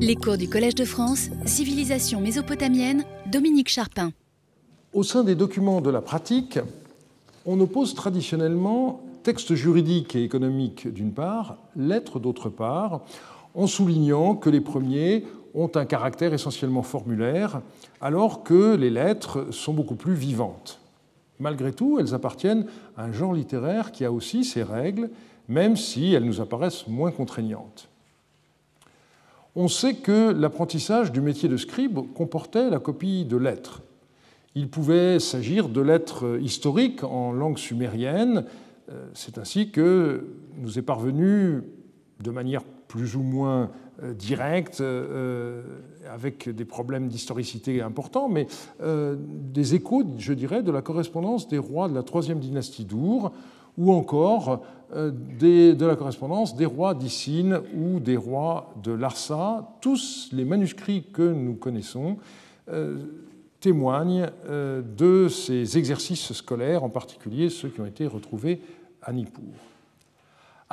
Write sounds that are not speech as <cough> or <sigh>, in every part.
Les cours du Collège de France, Civilisation mésopotamienne, Dominique Charpin. Au sein des documents de la pratique, on oppose traditionnellement texte juridique et économique d'une part, lettres d'autre part, en soulignant que les premiers ont un caractère essentiellement formulaire, alors que les lettres sont beaucoup plus vivantes. Malgré tout, elles appartiennent à un genre littéraire qui a aussi ses règles, même si elles nous apparaissent moins contraignantes. On sait que l'apprentissage du métier de scribe comportait la copie de lettres. Il pouvait s'agir de lettres historiques en langue sumérienne. Euh, c'est ainsi que nous est parvenu de manière plus ou moins euh, directe, euh, avec des problèmes d'historicité importants, mais des échos, je dirais, de la correspondance des rois de la troisième dynastie d'Our, ou encore de la correspondance des rois d'Issine ou des rois de Larsa. Tous les manuscrits que nous connaissons témoignent de ces exercices scolaires, en particulier ceux qui ont été retrouvés à Nippur.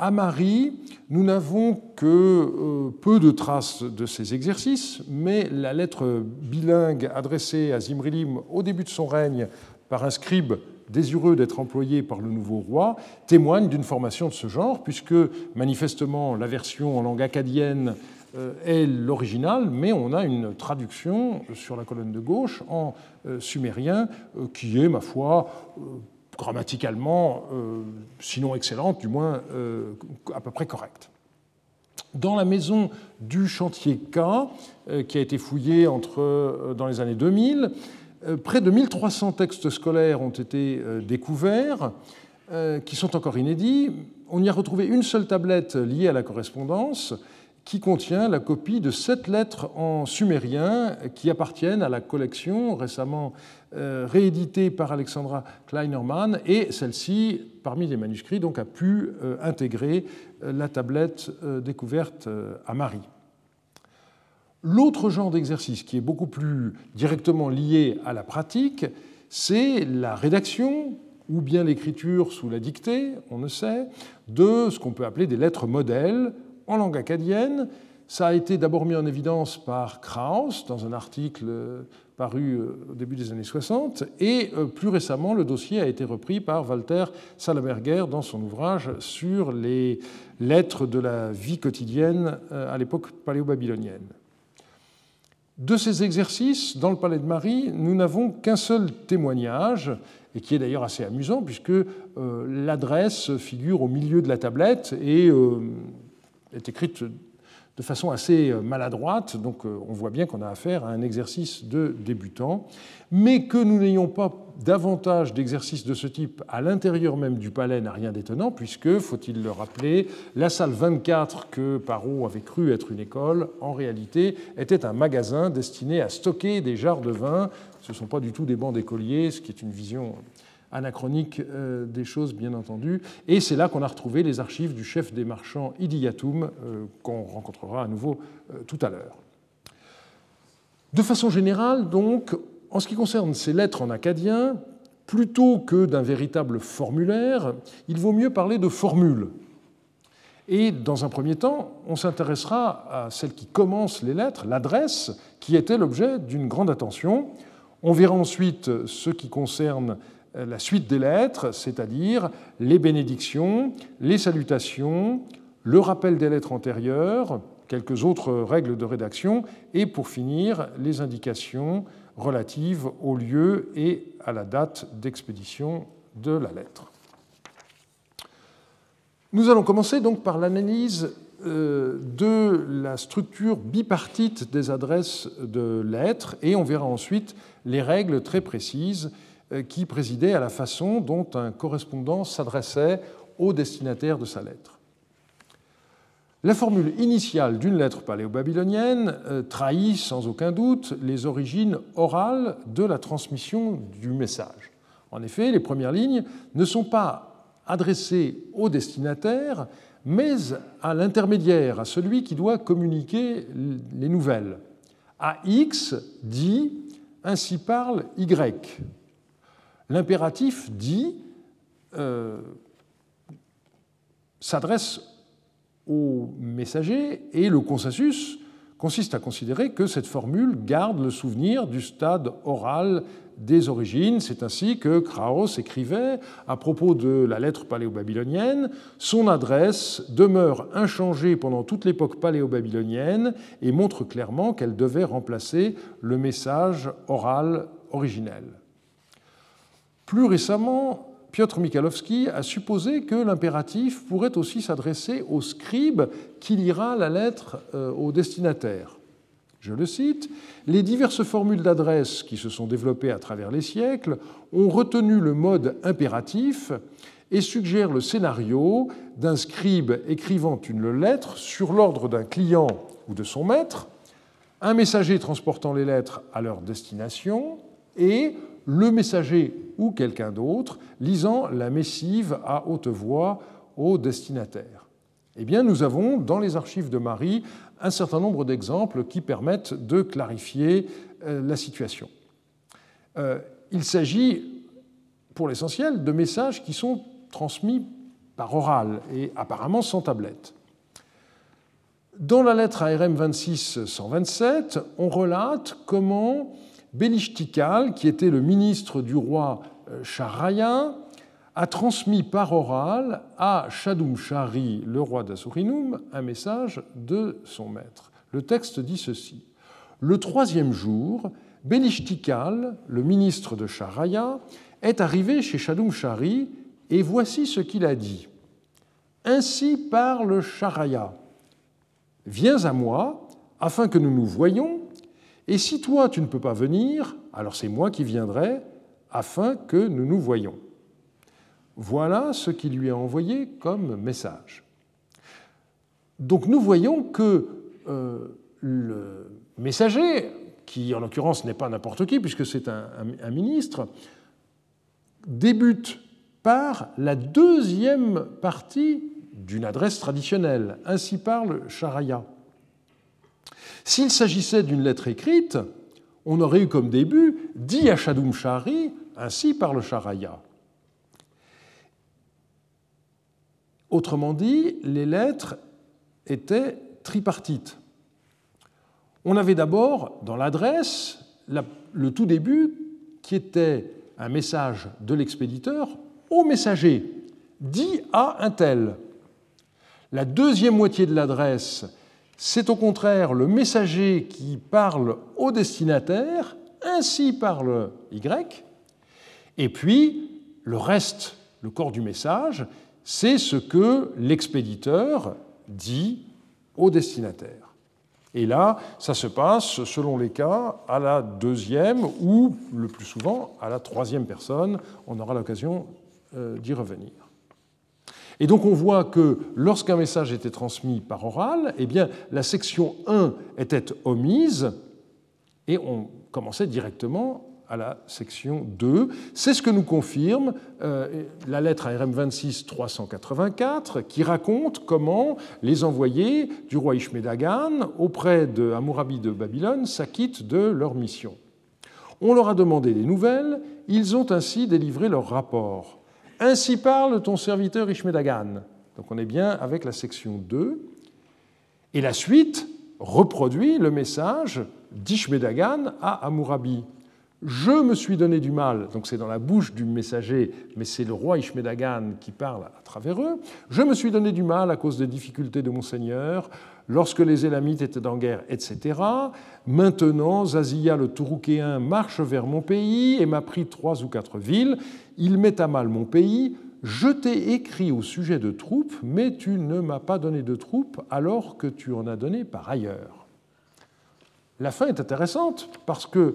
À Marie, nous n'avons que euh, peu de traces de ces exercices, mais la lettre bilingue adressée à Zimrilim au début de son règne par un scribe désireux d'être employé par le nouveau roi témoigne d'une formation de ce genre, puisque manifestement la version en langue acadienne euh, est l'original, mais on a une traduction sur la colonne de gauche en euh, sumérien qui est, ma foi, grammaticalement, euh, sinon excellente, du moins euh, à peu près correcte. Dans la maison du chantier K, euh, qui a été fouillée entre, dans les années 2000, près de 1300 textes scolaires ont été découverts, qui sont encore inédits. On y a retrouvé une seule tablette liée à la correspondance, qui contient la copie de sept lettres en sumérien qui appartiennent à la collection récemment euh, rééditée par Alexandra Kleinerman, et celle-ci, parmi les manuscrits, donc, a pu euh, intégrer euh, la tablette découverte à Marie. L'autre genre d'exercice qui est beaucoup plus directement lié à la pratique, c'est la rédaction ou bien l'écriture sous la dictée, on ne sait, de ce qu'on peut appeler des lettres modèles en langue acadienne. Ça a été d'abord mis en évidence par Krauss dans un article euh, paru euh, au début des années 60, et euh, plus récemment, le dossier a été repris par Walter Salaberger dans son ouvrage sur les lettres de la vie quotidienne à l'époque paléo-babylonienne. De ces exercices, dans le Palais de Marie, nous n'avons qu'un seul témoignage, et qui est d'ailleurs assez amusant, puisque l'adresse figure au milieu de la tablette, et est écrite de façon assez maladroite, donc euh, on voit bien qu'on a affaire à un exercice de débutant, mais que nous n'ayons pas davantage d'exercices de ce type à l'intérieur même du palais n'a rien d'étonnant, puisque, faut-il le rappeler, la salle 24 que Parot avait cru être une école, en réalité était un magasin destiné à stocker des jarres de vin. Ce ne sont pas du tout des bancs d'écoliers, ce qui est une vision anachronique euh, des choses, bien entendu. Et c'est là qu'on a retrouvé les archives du chef des marchands Idiyatum, euh, qu'on rencontrera à nouveau euh, tout à l'heure. De façon générale, donc, en ce qui concerne ces lettres en acadien, plutôt que d'un véritable formulaire, il vaut mieux parler de formule. Et dans un premier temps, on s'intéressera à celle qui commence les lettres, l'adresse, qui était l'objet d'une grande attention. On verra ensuite ce qui concerne la suite des lettres, c'est-à-dire les bénédictions, les salutations, le rappel des lettres antérieures, quelques autres règles de rédaction, et pour finir, les indications relatives au lieu et à la date d'expédition de la lettre. Nous allons commencer donc par l'analyse euh, de la structure bipartite des adresses de lettres et on verra ensuite les règles très précises qui présidait à la façon dont un correspondant s'adressait au destinataire de sa lettre. La formule initiale d'une lettre paléo-babylonienne euh, trahit sans aucun doute les origines orales de la transmission du message. En effet, les premières lignes ne sont pas adressées au destinataire, mais à l'intermédiaire, à celui qui doit communiquer les nouvelles. AX dit Ainsi parle Y. L'impératif dit euh, s'adresse au messager et le consensus consiste à considérer que cette formule garde le souvenir du stade oral des origines. C'est ainsi que Kraus écrivait à propos de la lettre paléo-babylonienne Son adresse demeure inchangée pendant toute l'époque paléo-babylonienne et montre clairement qu'elle devait remplacer le message oral originel. Plus récemment, Piotr Michalowski a supposé que l'impératif pourrait aussi s'adresser au scribe qui lira la lettre euh, au destinataire. Je le cite, Les diverses formules d'adresse qui se sont développées à travers les siècles ont retenu le mode impératif et suggèrent le scénario d'un scribe écrivant une lettre sur l'ordre d'un client ou de son maître, un messager transportant les lettres à leur destination et le messager ou quelqu'un d'autre lisant la missive à haute voix au destinataire. Eh bien, nous avons dans les archives de Marie un certain nombre d'exemples qui permettent de clarifier euh, la situation. Euh, il s'agit, pour l'essentiel, de messages qui sont transmis par oral et apparemment sans tablette. Dans la lettre ARM 26-127, on relate comment Belishtikal, qui était le ministre du roi Charaya, euh, a transmis par oral à Shadum Shari, le roi d'Assurinum, un message de son maître. Le texte dit ceci Le troisième jour, Belishtikal, le ministre de Charaya, est arrivé chez Shadum Shari et voici ce qu'il a dit. Ainsi parle Charaya Viens à moi afin que nous nous voyions, et si toi tu ne peux pas venir, alors c'est moi qui viendrai afin que nous nous voyions. Voilà ce qu'il lui a envoyé comme message. Donc nous voyons que euh, le messager, qui en l'occurrence n'est pas n'importe qui puisque c'est un, ministre, débute par la deuxième partie d'une adresse traditionnelle. Ainsi parle Charaya. S'il s'agissait d'une lettre écrite, on aurait eu comme début dit à Shadum Shari, ainsi parle Charaya. Autrement dit, les lettres étaient tripartites. On avait d'abord dans l'adresse le tout début qui était un message de l'expéditeur au messager, dit à un tel. La deuxième moitié de l'adresse, c'est au contraire le messager qui parle au destinataire, ainsi parle Y, et puis le reste, le corps du message, c'est ce que l'expéditeur dit au destinataire. Et là, ça se passe, selon les cas, à la deuxième ou, le plus souvent, à la troisième personne. On aura l'occasion euh, d'y revenir. Et donc on voit que lorsqu'un message était transmis par oral, eh bien, la section 1 était omise et on commençait directement à la section 2. C'est ce que nous confirme euh, la lettre ARM 26 384 qui raconte comment les envoyés du roi Ishmedagan auprès de Hammurabi de Babylone s'acquittent de leur mission. On leur a demandé des nouvelles, ils ont ainsi délivré leur rapport. Ainsi parle ton serviteur Ishmedagan. Donc on est bien avec la section 2. Et la suite reproduit le message d'Ishmedagan à Hammurabi. Je me suis donné du mal, donc c'est dans la bouche du messager, mais c'est le roi Ishmedagan qui parle à travers eux. Je me suis donné du mal à cause des difficultés de mon seigneur, lorsque les Élamites étaient en guerre, etc. Maintenant, Zazia le Touroukéen marche vers mon pays et m'a pris trois ou quatre villes. Il met à mal mon pays. Je t'ai écrit au sujet de troupes, mais tu ne m'as pas donné de troupes alors que tu en as donné par ailleurs. La fin est intéressante parce que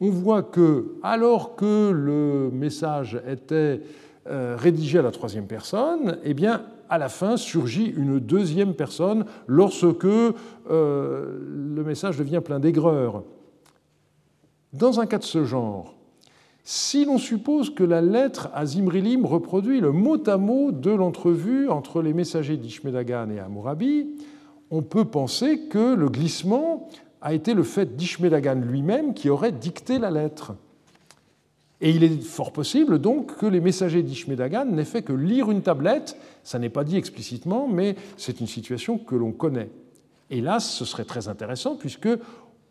on voit que, alors que le message était euh, rédigé à la troisième personne, eh bien, à la fin surgit une deuxième personne lorsque euh, le message devient plein d'aigreur. Dans un cas de ce genre, si l'on suppose que la lettre à Zimrilim reproduit le mot à mot de l'entrevue entre les messagers d'Ishmedagan et Hammurabi, on peut penser que le glissement a été le fait d'Ishmedagan lui-même qui aurait dicté la lettre. Et il est fort possible donc que les messagers d'Ishmedagan n'aient fait que lire une tablette, ça n'est pas dit explicitement, mais c'est une situation que l'on connaît. Hélas, ce serait très intéressant puisque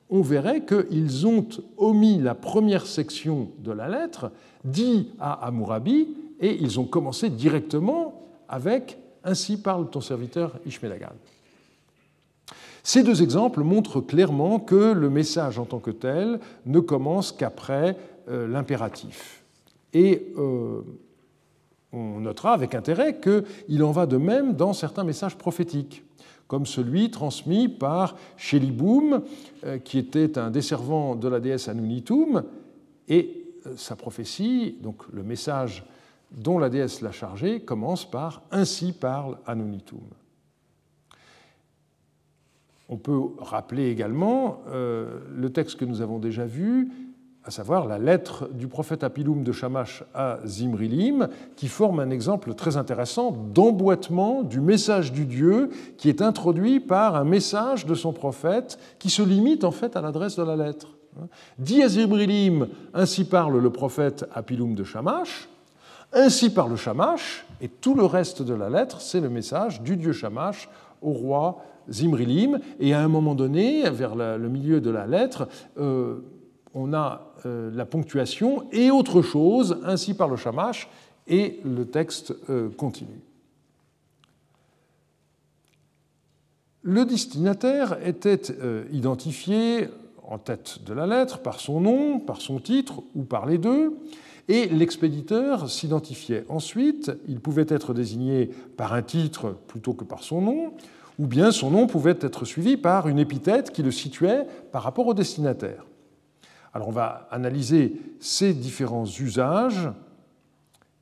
on verrait qu'ils ont omis la première section de la lettre, dit à Hammurabi, et ils ont commencé directement avec Ainsi parle ton serviteur Ishmédagan. Ces deux exemples montrent clairement que le message en tant que tel ne commence qu'après l'impératif. Et euh, on notera avec intérêt qu'il en va de même dans certains messages prophétiques comme celui transmis par Sheliboum, euh, qui était un desservant de la déesse Anunitum, et euh, sa prophétie, donc le message dont la déesse l'a chargé, commence par Ainsi parle Anunitum. On peut rappeler également euh, le texte que nous avons déjà vu à savoir la lettre du prophète Apilum de Shamash à Zimrilim, qui forme un exemple très intéressant d'emboîtement du message du Dieu qui est introduit par un message de son prophète qui se limite en fait à l'adresse de la lettre. Dit à Zimrilim, ainsi parle le prophète Apilum de Shamash, ainsi parle Shamash, et tout le reste de la lettre, c'est le message du Dieu Shamash au roi Zimrilim, et à un moment donné, vers le milieu de la lettre, euh, on a euh, la ponctuation et autre chose, ainsi par le shamash, et le texte euh, continue. Le destinataire était euh, identifié en tête de la lettre par son nom, par son titre ou par les deux, et l'expéditeur s'identifiait ensuite. Il pouvait être désigné par un titre plutôt que par son nom, ou bien son nom pouvait être suivi par une épithète qui le situait par rapport au destinataire. Alors on va analyser ces différents usages.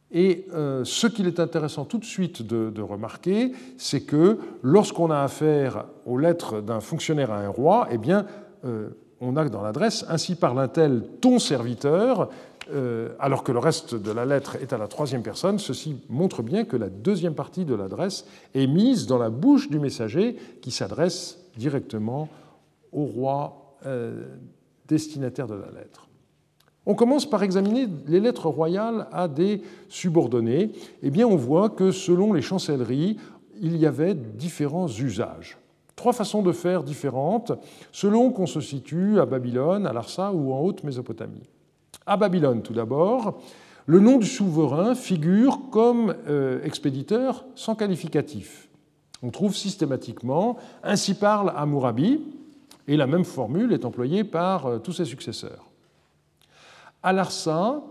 Et euh, ce qu'il est intéressant tout de suite de, remarquer, c'est que lorsqu'on a affaire aux lettres d'un fonctionnaire à un roi, eh bien, euh, on a dans l'adresse ainsi par un tel ton serviteur, euh, alors que le reste de la lettre est à la troisième personne. Ceci montre bien que la deuxième partie de l'adresse est mise dans la bouche du messager qui s'adresse directement au roi destinataire de la lettre. On commence par examiner les lettres royales à des subordonnés. Eh bien, on voit que selon les chancelleries, il y avait différents usages. Trois façons de faire différentes selon qu'on se situe à Babylone, à Larsa ou en Haute-Mésopotamie. À Babylone, tout d'abord, le nom du souverain figure comme euh, expéditeur sans qualificatif. On trouve systématiquement Ainsi parle Hammurabi, et la même formule est employée par euh, tous ses successeurs. À Larsa,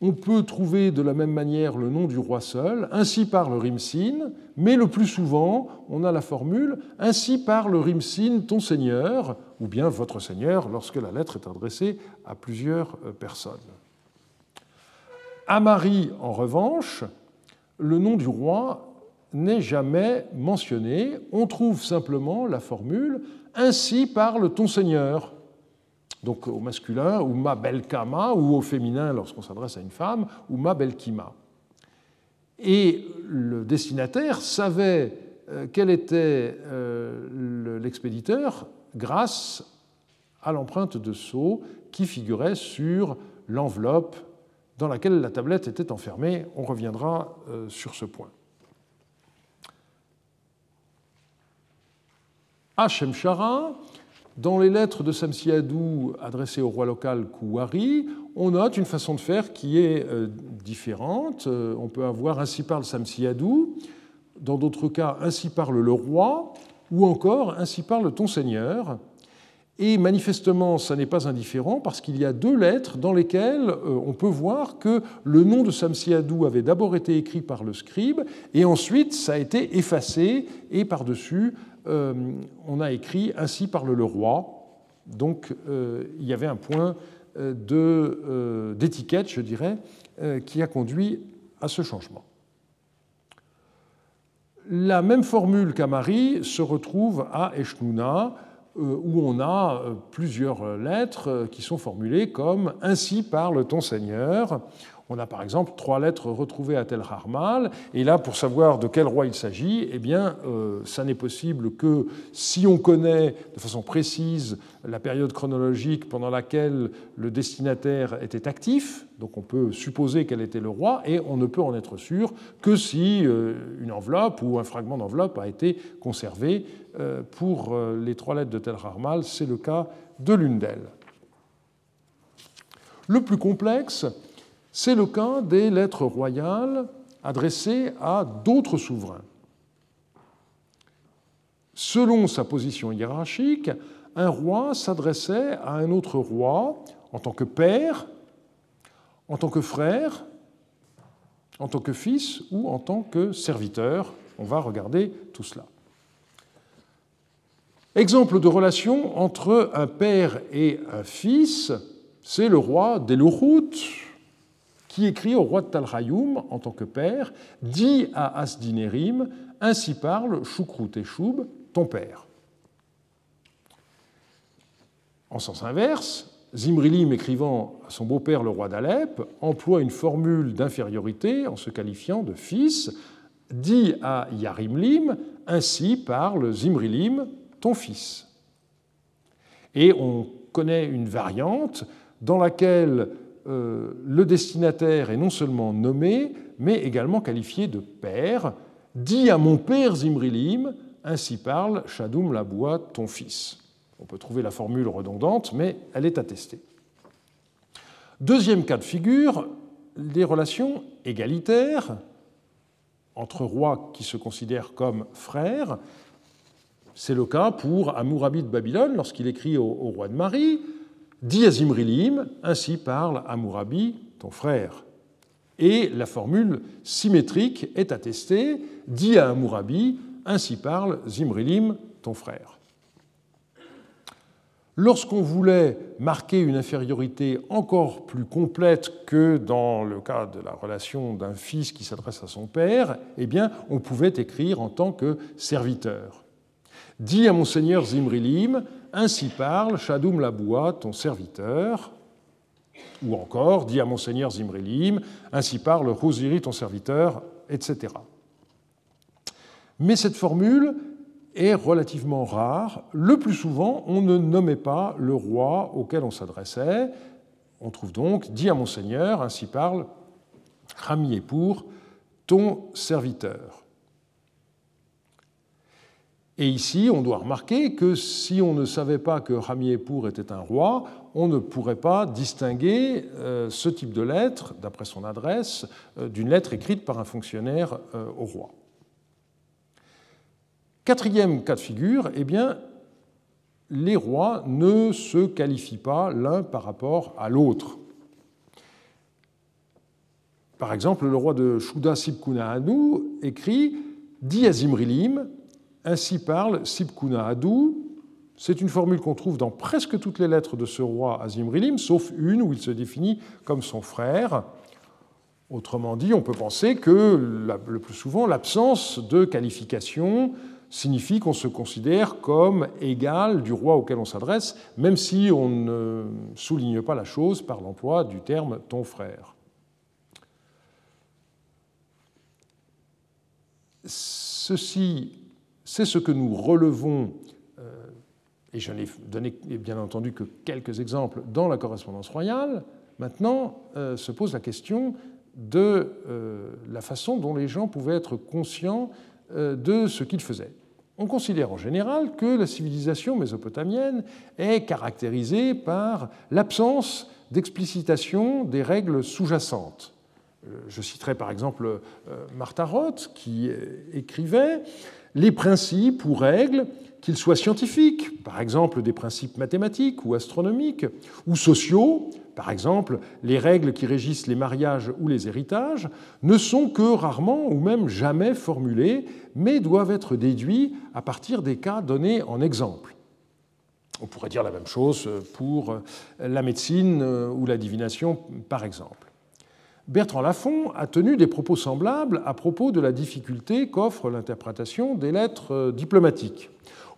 on peut trouver de la même manière le nom du roi seul, ainsi par le Rimsin, mais le plus souvent, on a la formule ainsi par le Rimsin ton seigneur, ou bien votre seigneur, lorsque la lettre est adressée à plusieurs euh, personnes. À Marie, en revanche, le nom du roi n'est jamais mentionné. On trouve simplement la formule ainsi parle ton Seigneur. Donc au masculin, ou ma belkama, ou au féminin lorsqu'on s'adresse à une femme, ou ma belkima. Et le destinataire savait euh, quel était euh, l'expéditeur grâce à l'empreinte de sceau qui figurait sur l'enveloppe dans laquelle la tablette était enfermée. On reviendra euh, sur ce point. À Shemshara, dans les lettres de Samsiadou adressées au roi local Kouari, on note une façon de faire qui est euh, différente. Euh, on peut avoir ainsi parle Samsiadou, dans d'autres cas ainsi parle le roi, ou encore ainsi parle ton seigneur. Et manifestement, ça n'est pas indifférent parce qu'il y a deux lettres dans lesquelles euh, on peut voir que le nom de Samsiadou avait d'abord été écrit par le scribe et ensuite ça a été effacé et par-dessus euh, on a écrit Ainsi parle le roi. Donc euh, il y avait un point d'étiquette, je dirais, qui a conduit à ce changement. La même formule qu'Amari se retrouve à Eshnouna, où on a plusieurs lettres qui sont formulées comme Ainsi parle ton Seigneur. On a par exemple trois lettres retrouvées à tel Harmal, et là, pour savoir de quel roi il s'agit, eh bien, euh, ça n'est possible que si on connaît de façon précise la période chronologique pendant laquelle le destinataire était actif, donc on peut supposer quel était le roi, et on ne peut en être sûr que si euh, une enveloppe ou un fragment d'enveloppe a été conservé. Euh, pour les trois lettres de tel Harmal, c'est le cas de l'une d'elles. Le plus complexe, c'est le cas des lettres royales adressées à d'autres souverains. Selon sa position hiérarchique, un roi s'adressait à un autre roi en tant que père, en tant que frère, en tant que fils ou en tant que serviteur. On va regarder tout cela. Exemple de relation entre un père et un fils, c'est le roi d'Eluhut, qui écrit au roi de Talhayoum en tant que père, dit à Asdinérim, ainsi parle Choukrut et Choub, ton père. En sens inverse, Zimrilim, écrivant à son beau-père le roi d'Alep, emploie une formule d'infériorité en se qualifiant de fils, dit à Yarimlim, ainsi parle Zimrilim, ton fils. Et on connaît une variante dans laquelle le destinataire est non seulement nommé, mais également qualifié de père. Dis à mon père Zimrilim, ainsi parle Shadoum Laboua, ton fils. On peut trouver la formule redondante, mais elle est attestée. Deuxième cas de figure, des relations égalitaires entre rois qui se considèrent comme frères. C'est le cas pour Amourabi de Babylone lorsqu'il écrit au roi de Marie Dis à Zimrilim, ainsi parle Amourabi, ton frère. Et la formule symétrique est attestée, dis à Amourabi, ainsi parle Zimrilim, ton frère. Lorsqu'on voulait marquer une infériorité encore plus complète que dans le cas de la relation d'un fils qui s'adresse à son père, eh on pouvait écrire en tant que serviteur. Dis à monseigneur Zimrilim, ainsi parle Shadoum Laboua, ton serviteur. Ou encore, dis à monseigneur Zimrilim, ainsi parle Rosiri, ton serviteur, etc. Mais cette formule est relativement rare. Le plus souvent, on ne nommait pas le roi auquel on s'adressait. On trouve donc, dis à monseigneur, ainsi parle Rami pour ton serviteur. Et ici, on doit remarquer que si on ne savait pas que Rami Epour était un roi, on ne pourrait pas distinguer euh, ce type de lettre, d'après son adresse, euh, d'une lettre écrite par un fonctionnaire euh, au roi. Quatrième cas de figure, eh bien, les rois ne se qualifient pas l'un par rapport à l'autre. Par exemple, le roi de Shuda Sibkuna écrit Di Azimrilim, ainsi parle Sibkuna Adou. C'est une formule qu'on trouve dans presque toutes les lettres de ce roi Azimrilim, sauf une où il se définit comme son frère. Autrement dit, on peut penser que le plus souvent, l'absence de qualification signifie qu'on se considère comme égal du roi auquel on s'adresse, même si on ne souligne pas la chose par l'emploi du terme ton frère. Ceci c'est ce que nous relevons, euh, et je n'ai donné bien entendu que quelques exemples dans la correspondance royale. Maintenant euh, se pose la question de euh, la façon dont les gens pouvaient être conscients de ce qu'ils faisaient. On considère en général que la civilisation mésopotamienne est caractérisée par l'absence d'explicitation des règles sous-jacentes. Je citerai par exemple Martha Roth qui écrivait les principes ou règles, qu'ils soient scientifiques, par exemple des principes mathématiques ou astronomiques, ou sociaux, par exemple les règles qui régissent les mariages ou les héritages, ne sont que rarement ou même jamais formulées, mais doivent être déduits à partir des cas donnés en exemple. On pourrait dire la même chose pour la médecine ou la divination, par exemple. Bertrand Lafont a tenu des propos semblables à propos de la difficulté qu'offre l'interprétation des lettres euh, diplomatiques.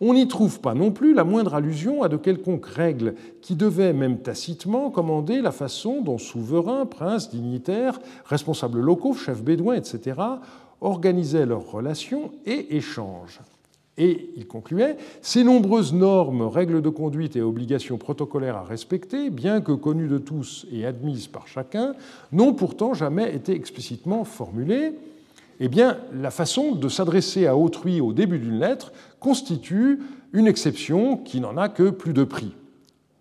On n'y trouve pas non plus la moindre allusion à de quelconques règles qui devaient, même tacitement, commander la façon dont souverains, princes, dignitaires, responsables locaux, chefs bédouins, etc., organisaient leurs relations et échanges. Et il concluait Ces nombreuses normes, règles de conduite et obligations protocolaires à respecter, bien que connues de tous et admises par chacun, n'ont pourtant jamais été explicitement formulées. Eh bien, la façon de s'adresser à autrui au début d'une lettre constitue une exception qui n'en a que plus de prix.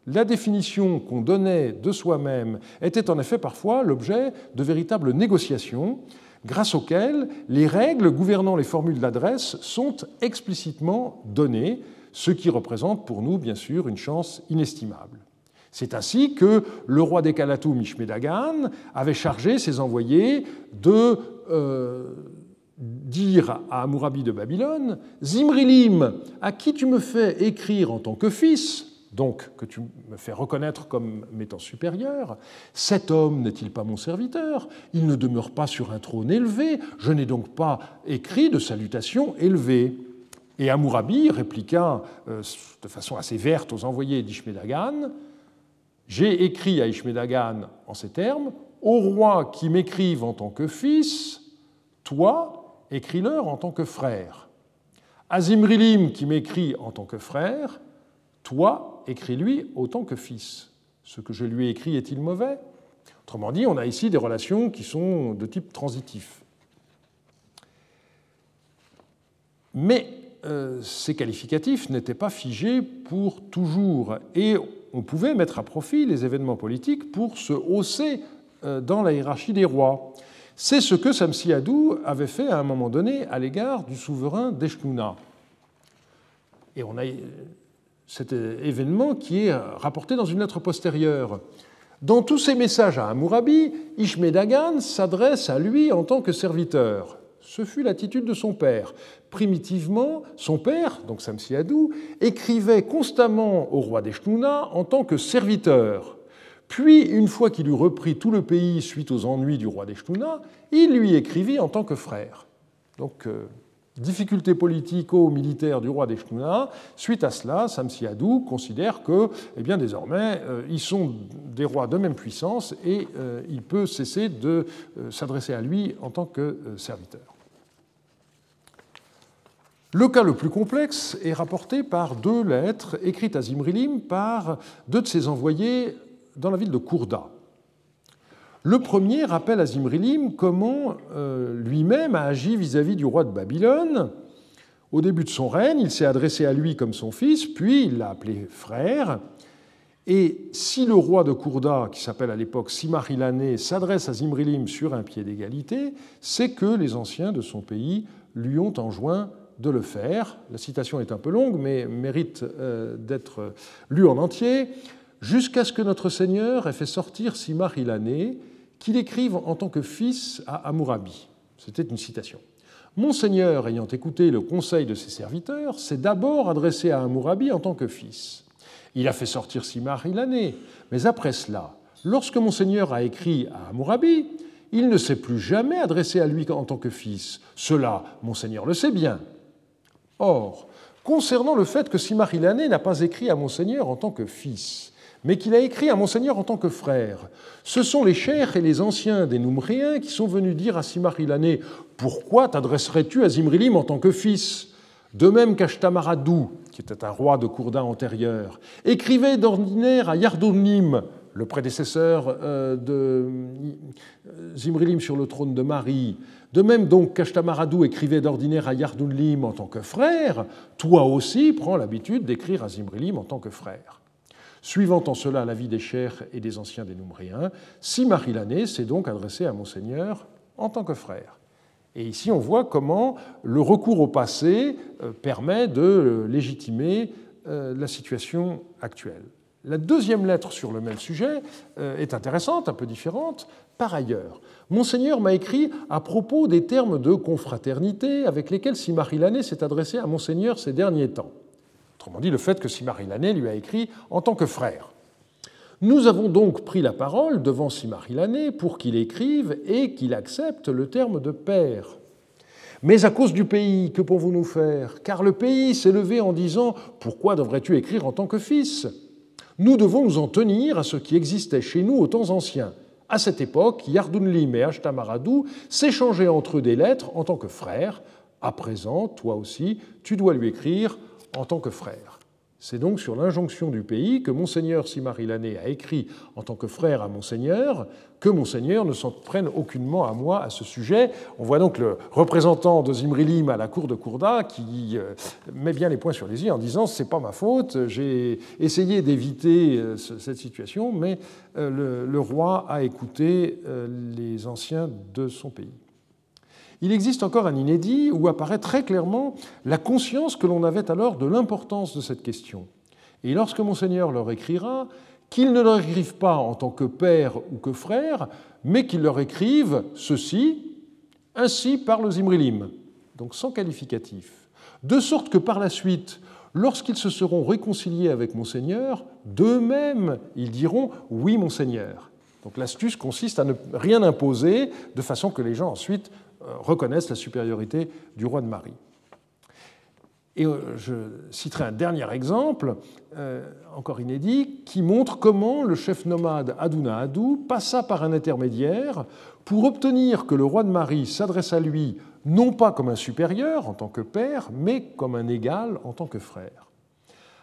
La définition qu'on donnait de soi-même était en effet parfois l'objet de véritables négociations grâce auxquelles les règles gouvernant les formules d'adresse sont explicitement données, ce qui représente pour nous, bien sûr, une chance inestimable. C'est ainsi que le roi des Kalatou, Mishmedagan, avait chargé ses envoyés de euh, dire à Amourabi de Babylone Zimrilim, à qui tu me fais écrire en tant que fils, donc que tu me fais reconnaître comme m'étant supérieur, cet homme n'est-il pas mon serviteur? Il ne demeure pas sur un trône élevé, je n'ai donc pas écrit de salutation élevée. Et Amourabi répliqua euh, de façon assez verte aux envoyés d'Ishmedagan J'ai écrit à Ishmedagan en ces termes Au roi qui m'écrive en tant que fils, toi, écris-leur en tant que frère. Azimrilim qui m'écrit en tant que frère, toi, écris-lui autant que fils. Ce que je lui ai écrit est-il mauvais? Autrement dit, on a ici des relations qui sont de type transitif. Mais euh, ces qualificatifs n'étaient pas figés pour toujours et on pouvait mettre à profit les événements politiques pour se hausser euh, dans la hiérarchie des rois. C'est ce que Samsiadou avait fait à un moment donné à l'égard du souverain d'Eshnouna. Et on a cet événement qui est rapporté dans une lettre postérieure. Dans tous ses messages à Hammurabi, Ishmedagan s'adresse à lui en tant que serviteur. Ce fut l'attitude de son père. Primitivement, son père, donc Samsiadou, écrivait constamment au roi d'Eshnuna en tant que serviteur. Puis, une fois qu'il eut repris tout le pays suite aux ennuis du roi d'Eshnuna, il lui écrivit en tant que frère. Donc, euh, difficultés politico-militaires du roi d'Eshtuna, suite à cela, Samsiadou considère que, eh bien, désormais, euh, ils sont des rois de même puissance et euh, il peut cesser de euh, s'adresser à lui en tant que serviteur. Le cas le plus complexe est rapporté par deux lettres écrites à Zimrilim par deux de ses envoyés dans la ville de Kourda. Le premier rappelle à Zimrilim comment euh, lui-même a agi vis-à-vis du roi de Babylone. Au début de son règne, il s'est adressé à lui comme son fils, puis il l'a appelé frère. Et si le roi de Kourda, qui s'appelle à l'époque Simarilané, s'adresse à Zimrilim sur un pied d'égalité, c'est que les anciens de son pays lui ont enjoint de le faire. La citation est un peu longue, mais mérite euh, d'être lue en entier. Jusqu'à ce que notre Seigneur ait fait sortir Simarilané qu'il écrive en tant que fils à Hammurabi. C'était une citation. Monseigneur, ayant écouté le conseil de ses serviteurs, s'est d'abord adressé à Hammurabi en tant que fils. Il a fait sortir Simar l'année, mais après cela, lorsque Monseigneur a écrit à Hammurabi, il ne s'est plus jamais adressé à lui en tant que fils. Cela, Monseigneur le sait bien. Or, concernant le fait que Simarilané n'a pas écrit à Monseigneur en tant que fils, mais qu'il a écrit à Monseigneur en tant que frère. Ce sont les chers et les anciens des Noumriens qui sont venus dire à Simarilané Pourquoi t'adresserais-tu à Zimrilim en tant que fils? De même qu'Ashtamaradou, qui était un roi de Kourda antérieur, écrivait d'ordinaire à Yardonim, le prédécesseur euh, de euh, Zimrilim sur le trône de Marie. De même donc qu'Ashtamaradou écrivait d'ordinaire à Yardonim en tant que frère, toi aussi prends l'habitude d'écrire à Zimrilim en tant que frère. Suivant en cela l'avis des chers et des anciens des Noumriens, Simarilané s'est donc adressé à Monseigneur en tant que frère. Et ici, on voit comment le recours au passé euh, permet de légitimer euh, la situation actuelle. La deuxième lettre sur le même sujet euh, est intéressante, un peu différente. Par ailleurs, Monseigneur m'a écrit à propos des termes de confraternité avec lesquels Simarilané s'est adressé à Monseigneur ces derniers temps. Autrement dit, le fait que Simarilané lui a écrit en tant que frère. Nous avons donc pris la parole devant Simarilané pour qu'il écrive et qu'il accepte le terme de père. Mais à cause du pays, que pouvons-nous faire? Car le pays s'est levé en disant Pourquoi devrais-tu écrire en tant que fils? Nous devons nous en tenir à ce qui existait chez nous aux temps anciens. À cette époque, Yardunlim et Ashtamaradou s'échangeaient entre eux des lettres en tant que frères. À présent, toi aussi, tu dois lui écrire en tant que frère. C'est donc sur l'injonction du pays que monseigneur Simarilané a écrit en tant que frère à monseigneur que monseigneur ne s'en prenne aucunement à moi à ce sujet. On voit donc le représentant de Zimrilim à la cour de Kourda qui euh, met bien les points sur les i en disant c'est pas ma faute, j'ai essayé d'éviter euh, cette situation, mais euh, le, roi a écouté les anciens de son pays. Il existe encore un inédit où apparaît très clairement la conscience que l'on avait alors de l'importance de cette question. Et lorsque monseigneur leur écrira, qu'il ne leur écrive pas en tant que père ou que frère, mais qu'il leur écrive ceci, ainsi parle Zimrilim, donc sans qualificatif. De sorte que par la suite, lorsqu'ils se seront réconciliés avec monseigneur, d'eux-mêmes, ils diront oui, monseigneur. Donc l'astuce consiste à ne rien imposer de façon que les gens ensuite reconnaissent la supériorité du roi de Marie. Et euh, je citerai un dernier exemple, euh, encore inédit, qui montre comment le chef nomade Aduna Adou passa par un intermédiaire pour obtenir que le roi de Marie s'adresse à lui non pas comme un supérieur en tant que père, mais comme un égal en tant que frère.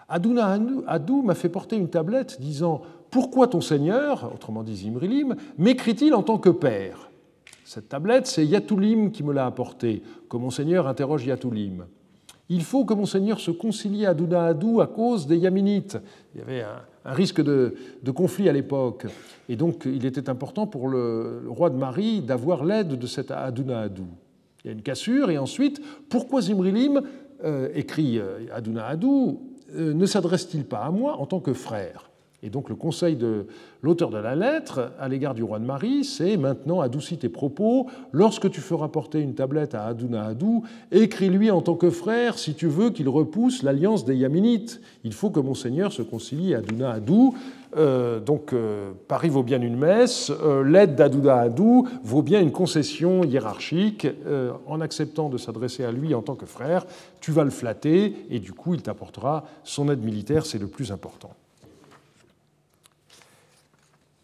Aduna Adou m'a fait porter une tablette disant Pourquoi ton seigneur, autrement dit Zimrilim, m'écrit-il en tant que père? Cette tablette, c'est Yatoulim qui me l'a apportée, que Monseigneur interroge Yatoulim. Il faut que Monseigneur se concilie à Adou à cause des Yaminites. Il y avait un, risque de, conflit à l'époque. Et donc, il était important pour le, roi de Marie d'avoir l'aide de cet Adou. Il y a une cassure. Et ensuite, pourquoi Zimrilim, euh, écrit euh, Adou, euh, ne s'adresse-t-il pas à moi en tant que frère? Et donc le conseil de l'auteur de la lettre à l'égard du roi de Marie, c'est maintenant adoucis tes propos, lorsque tu feras porter une tablette à Adou, écris-lui en tant que frère si tu veux qu'il repousse l'alliance des Yaminites. Il faut que mon Seigneur se concilie à Adou. Euh, donc euh, Paris vaut bien une messe, euh, l'aide d'Aduna Adou vaut bien une concession hiérarchique. en acceptant de s'adresser à lui en tant que frère, tu vas le flatter et du coup il t'apportera son aide militaire, c'est le plus important.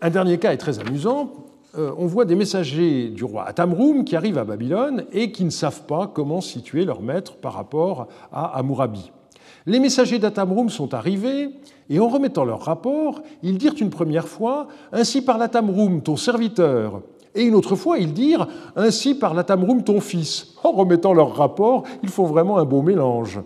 Un dernier cas est très amusant. Euh, on voit des messagers du roi Atamroum qui arrivent à Babylone et qui ne savent pas comment situer leur maître par rapport à Hammurabi. Les messagers d'Atamroum sont arrivés et en remettant leur rapport, ils dirent une première fois Ainsi par l'Atamroum, ton serviteur. Et une autre fois, ils dirent Ainsi par l'Atamroum, ton fils. En remettant leur rapport, ils font vraiment un beau mélange.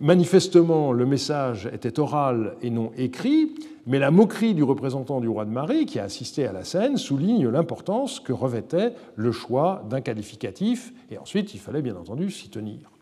Manifestement, le message était oral et non écrit, mais la moquerie du représentant du roi de Marie, qui a assisté à la scène, souligne l'importance que revêtait le choix d'un qualificatif, et ensuite il fallait bien entendu s'y tenir.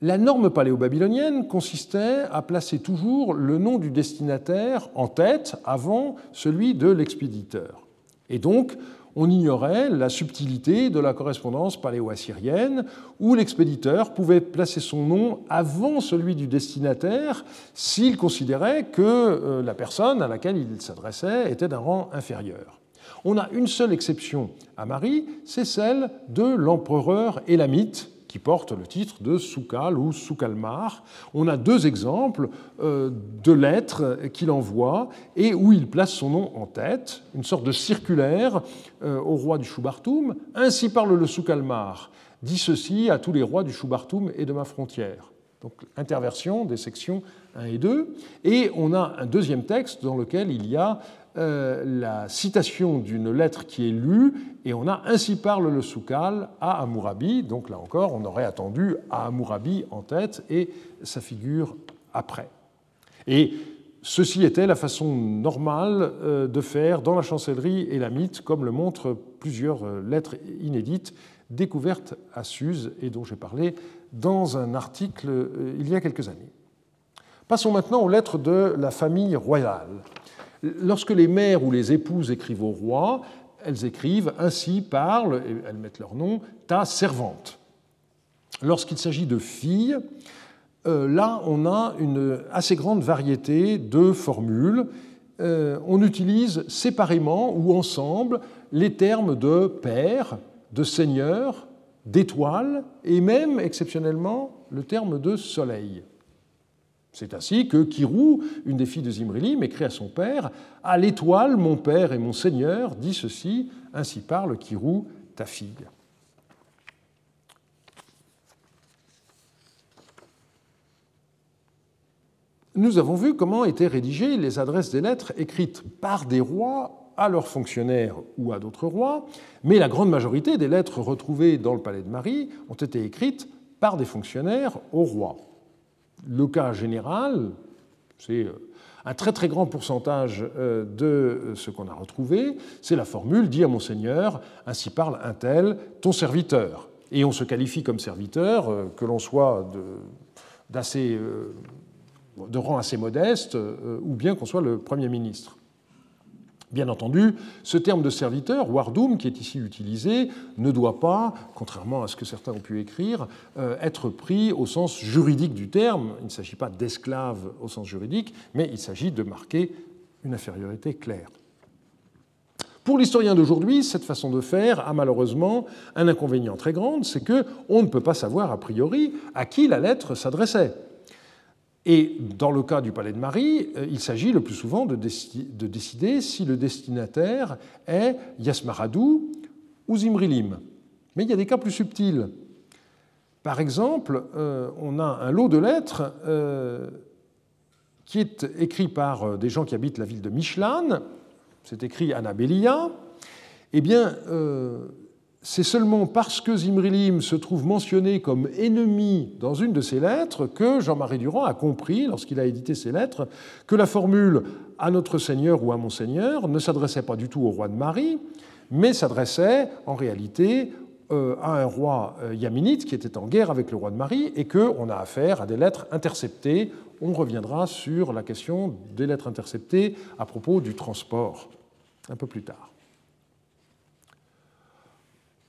La norme paléo-babylonienne consistait à placer toujours le nom du destinataire en tête avant celui de l'expéditeur. Et donc, on ignorait la subtilité de la correspondance paléo-assyrienne, où l'expéditeur pouvait placer son nom avant celui du destinataire s'il considérait que euh, la personne à laquelle il s'adressait était d'un rang inférieur. On a une seule exception à Marie, c'est celle de l'empereur élamite, qui porte le titre de Soukal ou Soukalmar. On a deux exemples euh, de lettres qu'il envoie et où il place son nom en tête, une sorte de circulaire euh, au roi du Choubartoum. Ainsi parle le Soukalmar. Dit ceci à tous les rois du Choubartoum et de ma frontière. Donc interversion des sections 1 et 2. Et on a un deuxième texte dans lequel il y a euh, la citation d'une lettre qui est lue, et on a ainsi parle le Soukal à Hammurabi. Donc là encore, on aurait attendu à Hammurabi en tête, et sa figure après. Et ceci était la façon normale euh, de faire dans la chancellerie élamite, comme le montrent plusieurs euh, lettres inédites découvertes à Suse et dont j'ai parlé dans un article il y a quelques années. Passons maintenant aux lettres de la famille royale. Lorsque les mères ou les épouses écrivent au roi, elles écrivent Ainsi parle, elles mettent leur nom, ta servante. Lorsqu'il s'agit de filles, euh, là, on a une assez grande variété de formules. Euh, on utilise séparément ou ensemble les termes de père, de seigneur, d'étoile et même, exceptionnellement, le terme de soleil. C'est ainsi que Kirou, une des filles de Zimrilim, écrit à son père À l'étoile, mon père et mon seigneur, dit ceci, ainsi parle Kirou, ta fille. Nous avons vu comment étaient rédigées les adresses des lettres écrites par des rois à leurs fonctionnaires ou à d'autres rois, mais la grande majorité des lettres retrouvées dans le palais de Marie ont été écrites par des fonctionnaires au roi. Le cas général, c'est euh, un très très grand pourcentage euh, de ce qu'on a retrouvé, c'est la formule dit à mon ainsi parle un tel, ton serviteur. Et on se qualifie comme serviteur, euh, que l'on soit d'assez de rang assez modeste, euh, ou bien qu'on soit le Premier ministre. Bien entendu, ce terme de serviteur, wardum, qui est ici utilisé, ne doit pas, contrairement à ce que certains ont pu écrire, euh, être pris au sens juridique du terme. Il ne s'agit pas d'esclave au sens juridique, mais il s'agit de marquer une infériorité claire. Pour l'historien d'aujourd'hui, cette façon de faire a malheureusement un inconvénient très grand, c'est qu'on ne peut pas savoir a priori à qui la lettre s'adressait. Et dans le cas du palais de Marie, euh, il s'agit le plus souvent de, décider si le destinataire est Yasmaradou ou Zimrilim. Mais il y a des cas plus subtils. Par exemple, euh, on a un lot de lettres euh, qui est écrit par des gens qui habitent la ville de Michelin. C'est écrit Annabelia. Eh bien, c'est seulement parce que Zimrilim se trouve mentionné comme ennemi dans une de ses lettres que Jean-Marie Durand a compris, lorsqu'il a édité ses lettres, que la formule à notre Seigneur ou à mon Seigneur ne s'adressait pas du tout au roi de Marie, mais s'adressait en réalité euh, à un roi euh, yaminite qui était en guerre avec le roi de Marie et qu'on a affaire à des lettres interceptées. On reviendra sur la question des lettres interceptées à propos du transport un peu plus tard.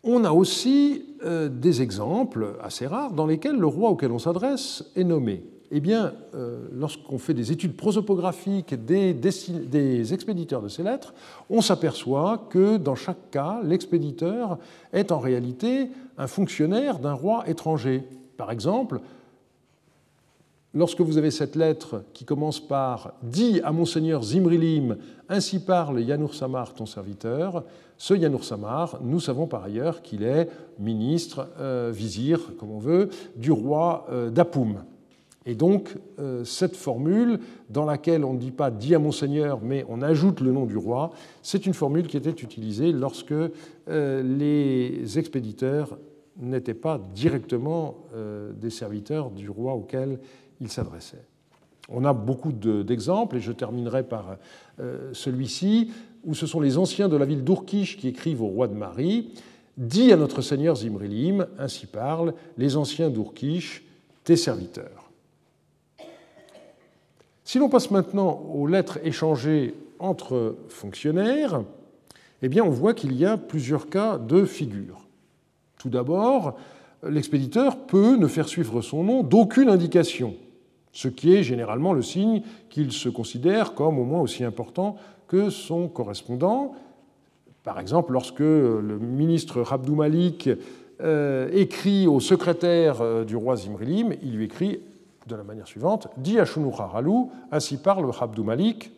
On a aussi euh, des exemples assez rares dans lesquels le roi auquel on s'adresse est nommé. Eh bien, euh, lorsqu'on fait des études prosopographiques des, des, expéditeurs de ces lettres, on s'aperçoit que dans chaque cas, l'expéditeur est en réalité un fonctionnaire d'un roi étranger. Par exemple, lorsque vous avez cette lettre qui commence par Dis à monseigneur Zimrilim, ainsi parle Yanour Samar, ton serviteur, ce Yanour Samar, nous savons par ailleurs qu'il est ministre, euh, vizir, comme on veut, du roi euh, d'Apoum. Et donc, euh, cette formule, dans laquelle on ne dit pas dit à Monseigneur, mais on ajoute le nom du roi, c'est une formule qui était utilisée lorsque les expéditeurs n'étaient pas directement des serviteurs du roi auquel ils s'adressaient. On a beaucoup d'exemples, et je terminerai par celui-ci où ce sont les anciens de la ville d'Urkish qui écrivent au roi de Marie Dis à notre seigneur Zimrilim, ainsi parlent les anciens d'Urkish, tes serviteurs. Si l'on passe maintenant aux lettres échangées entre fonctionnaires, eh bien on voit qu'il y a plusieurs cas de figure. Tout d'abord, l'expéditeur peut ne faire suivre son nom d'aucune indication, ce qui est généralement le signe qu'il se considère comme au moins aussi important que son correspondant. Par exemple, lorsque le ministre Rabdou Malik euh, écrit au secrétaire euh, du roi Zimrilim, il lui écrit de la manière suivante Dis à Haralou, ainsi parle Rabdou Malik.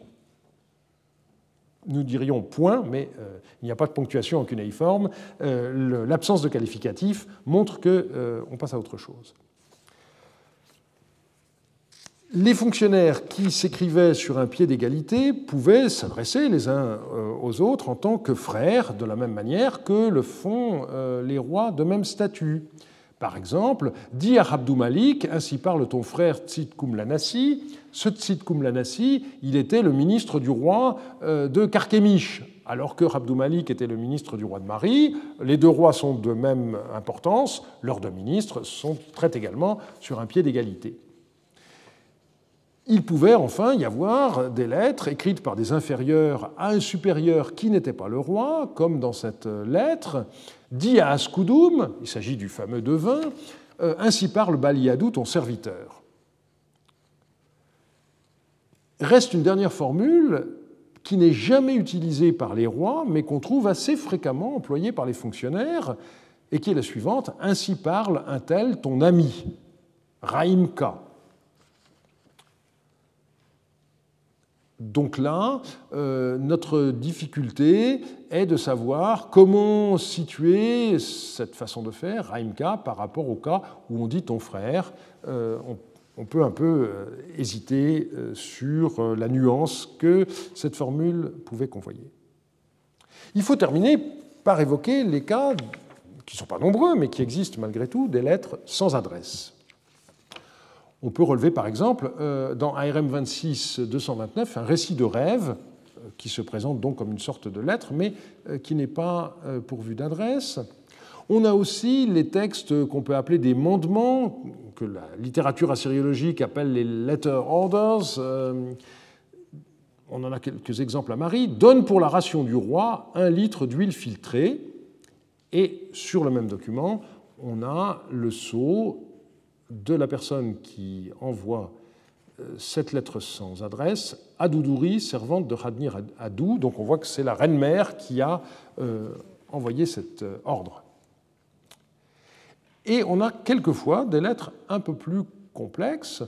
Nous dirions point, mais euh, il n'y a pas de ponctuation en cunéiforme. L'absence de qualificatif montre qu'on passe à autre chose les fonctionnaires qui s'écrivaient sur un pied d'égalité pouvaient s'adresser les uns euh, aux autres en tant que frères, de la même manière que le font euh, les rois de même statut. Par exemple, dit à Abdou Malik, ainsi parle ton frère Tzidkoum Lanassi. Ce Tzidkoum Lanassi, il était le ministre du roi euh, de Carchemish, alors que Abdou Malik était le ministre du roi de Marie. Les deux rois sont de même importance, leurs deux ministres sont, traitent également sur un pied d'égalité il pouvait enfin y avoir des lettres écrites par des inférieurs à un supérieur qui n'était pas le roi, comme dans cette lettre, dit à Askoudoum, il s'agit du fameux devin, euh, ainsi parle Baliadou, ton serviteur. Reste une dernière formule qui n'est jamais utilisée par les rois, mais qu'on trouve assez fréquemment employée par les fonctionnaires, et qui est la suivante Ainsi parle un tel ton ami, Raimka. Donc là, euh, notre difficulté est de savoir comment situer cette façon de faire, Raimka, par rapport au cas où on dit ton frère. Euh, on, peut un peu euh, hésiter sur la nuance que cette formule pouvait convoyer. Il faut terminer par évoquer les cas, qui ne sont pas nombreux, mais qui existent malgré tout, des lettres sans adresse. On peut relever par exemple euh, dans ARM 26-229 un récit de rêve euh, qui se présente donc comme une sorte de lettre, mais euh, qui n'est pas pourvu d'adresse. On a aussi les textes qu'on peut appeler des mandements, que la littérature assyriologique appelle les letter orders. On en a quelques exemples à Marie. Donne pour la ration du roi un litre d'huile filtrée. Et sur le même document, on a le sceau de la personne qui envoie euh, cette lettre sans adresse à Doudouri, servante de Radnir Adou. Donc on voit que c'est la reine-mère qui a euh, envoyé cet euh, ordre. Et on a quelquefois des lettres un peu plus complexes.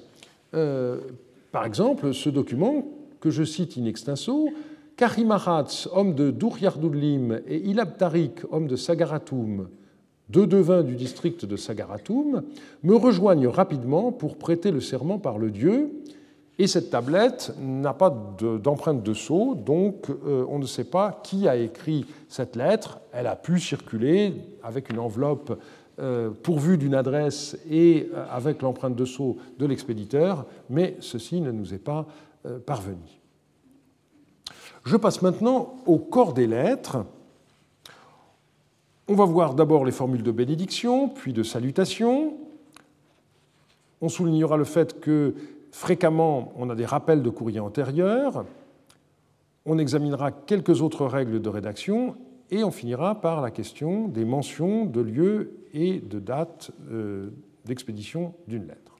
par exemple, ce document que je cite in extenso, Karimaratz, homme de Duryardudlim, et Ilab Tariq, homme de Sagaratum, deux devins du district de Sagaratum, me rejoignent rapidement pour prêter le serment par le dieu, et cette tablette n'a pas d'empreinte de, sceau, donc euh, on ne sait pas qui a écrit cette lettre. Elle a pu circuler avec une enveloppe euh, pourvue d'une adresse et euh, avec l'empreinte de sceau de l'expéditeur, mais ceci ne nous est pas parvenu. Je passe maintenant au corps des lettres. On va voir d'abord les formules de bénédiction, puis de salutation. On soulignera le fait que fréquemment, on a des rappels de courrier antérieur. On examinera quelques autres règles de rédaction et on finira par la question des mentions de lieu et de date euh, d'expédition d'une lettre.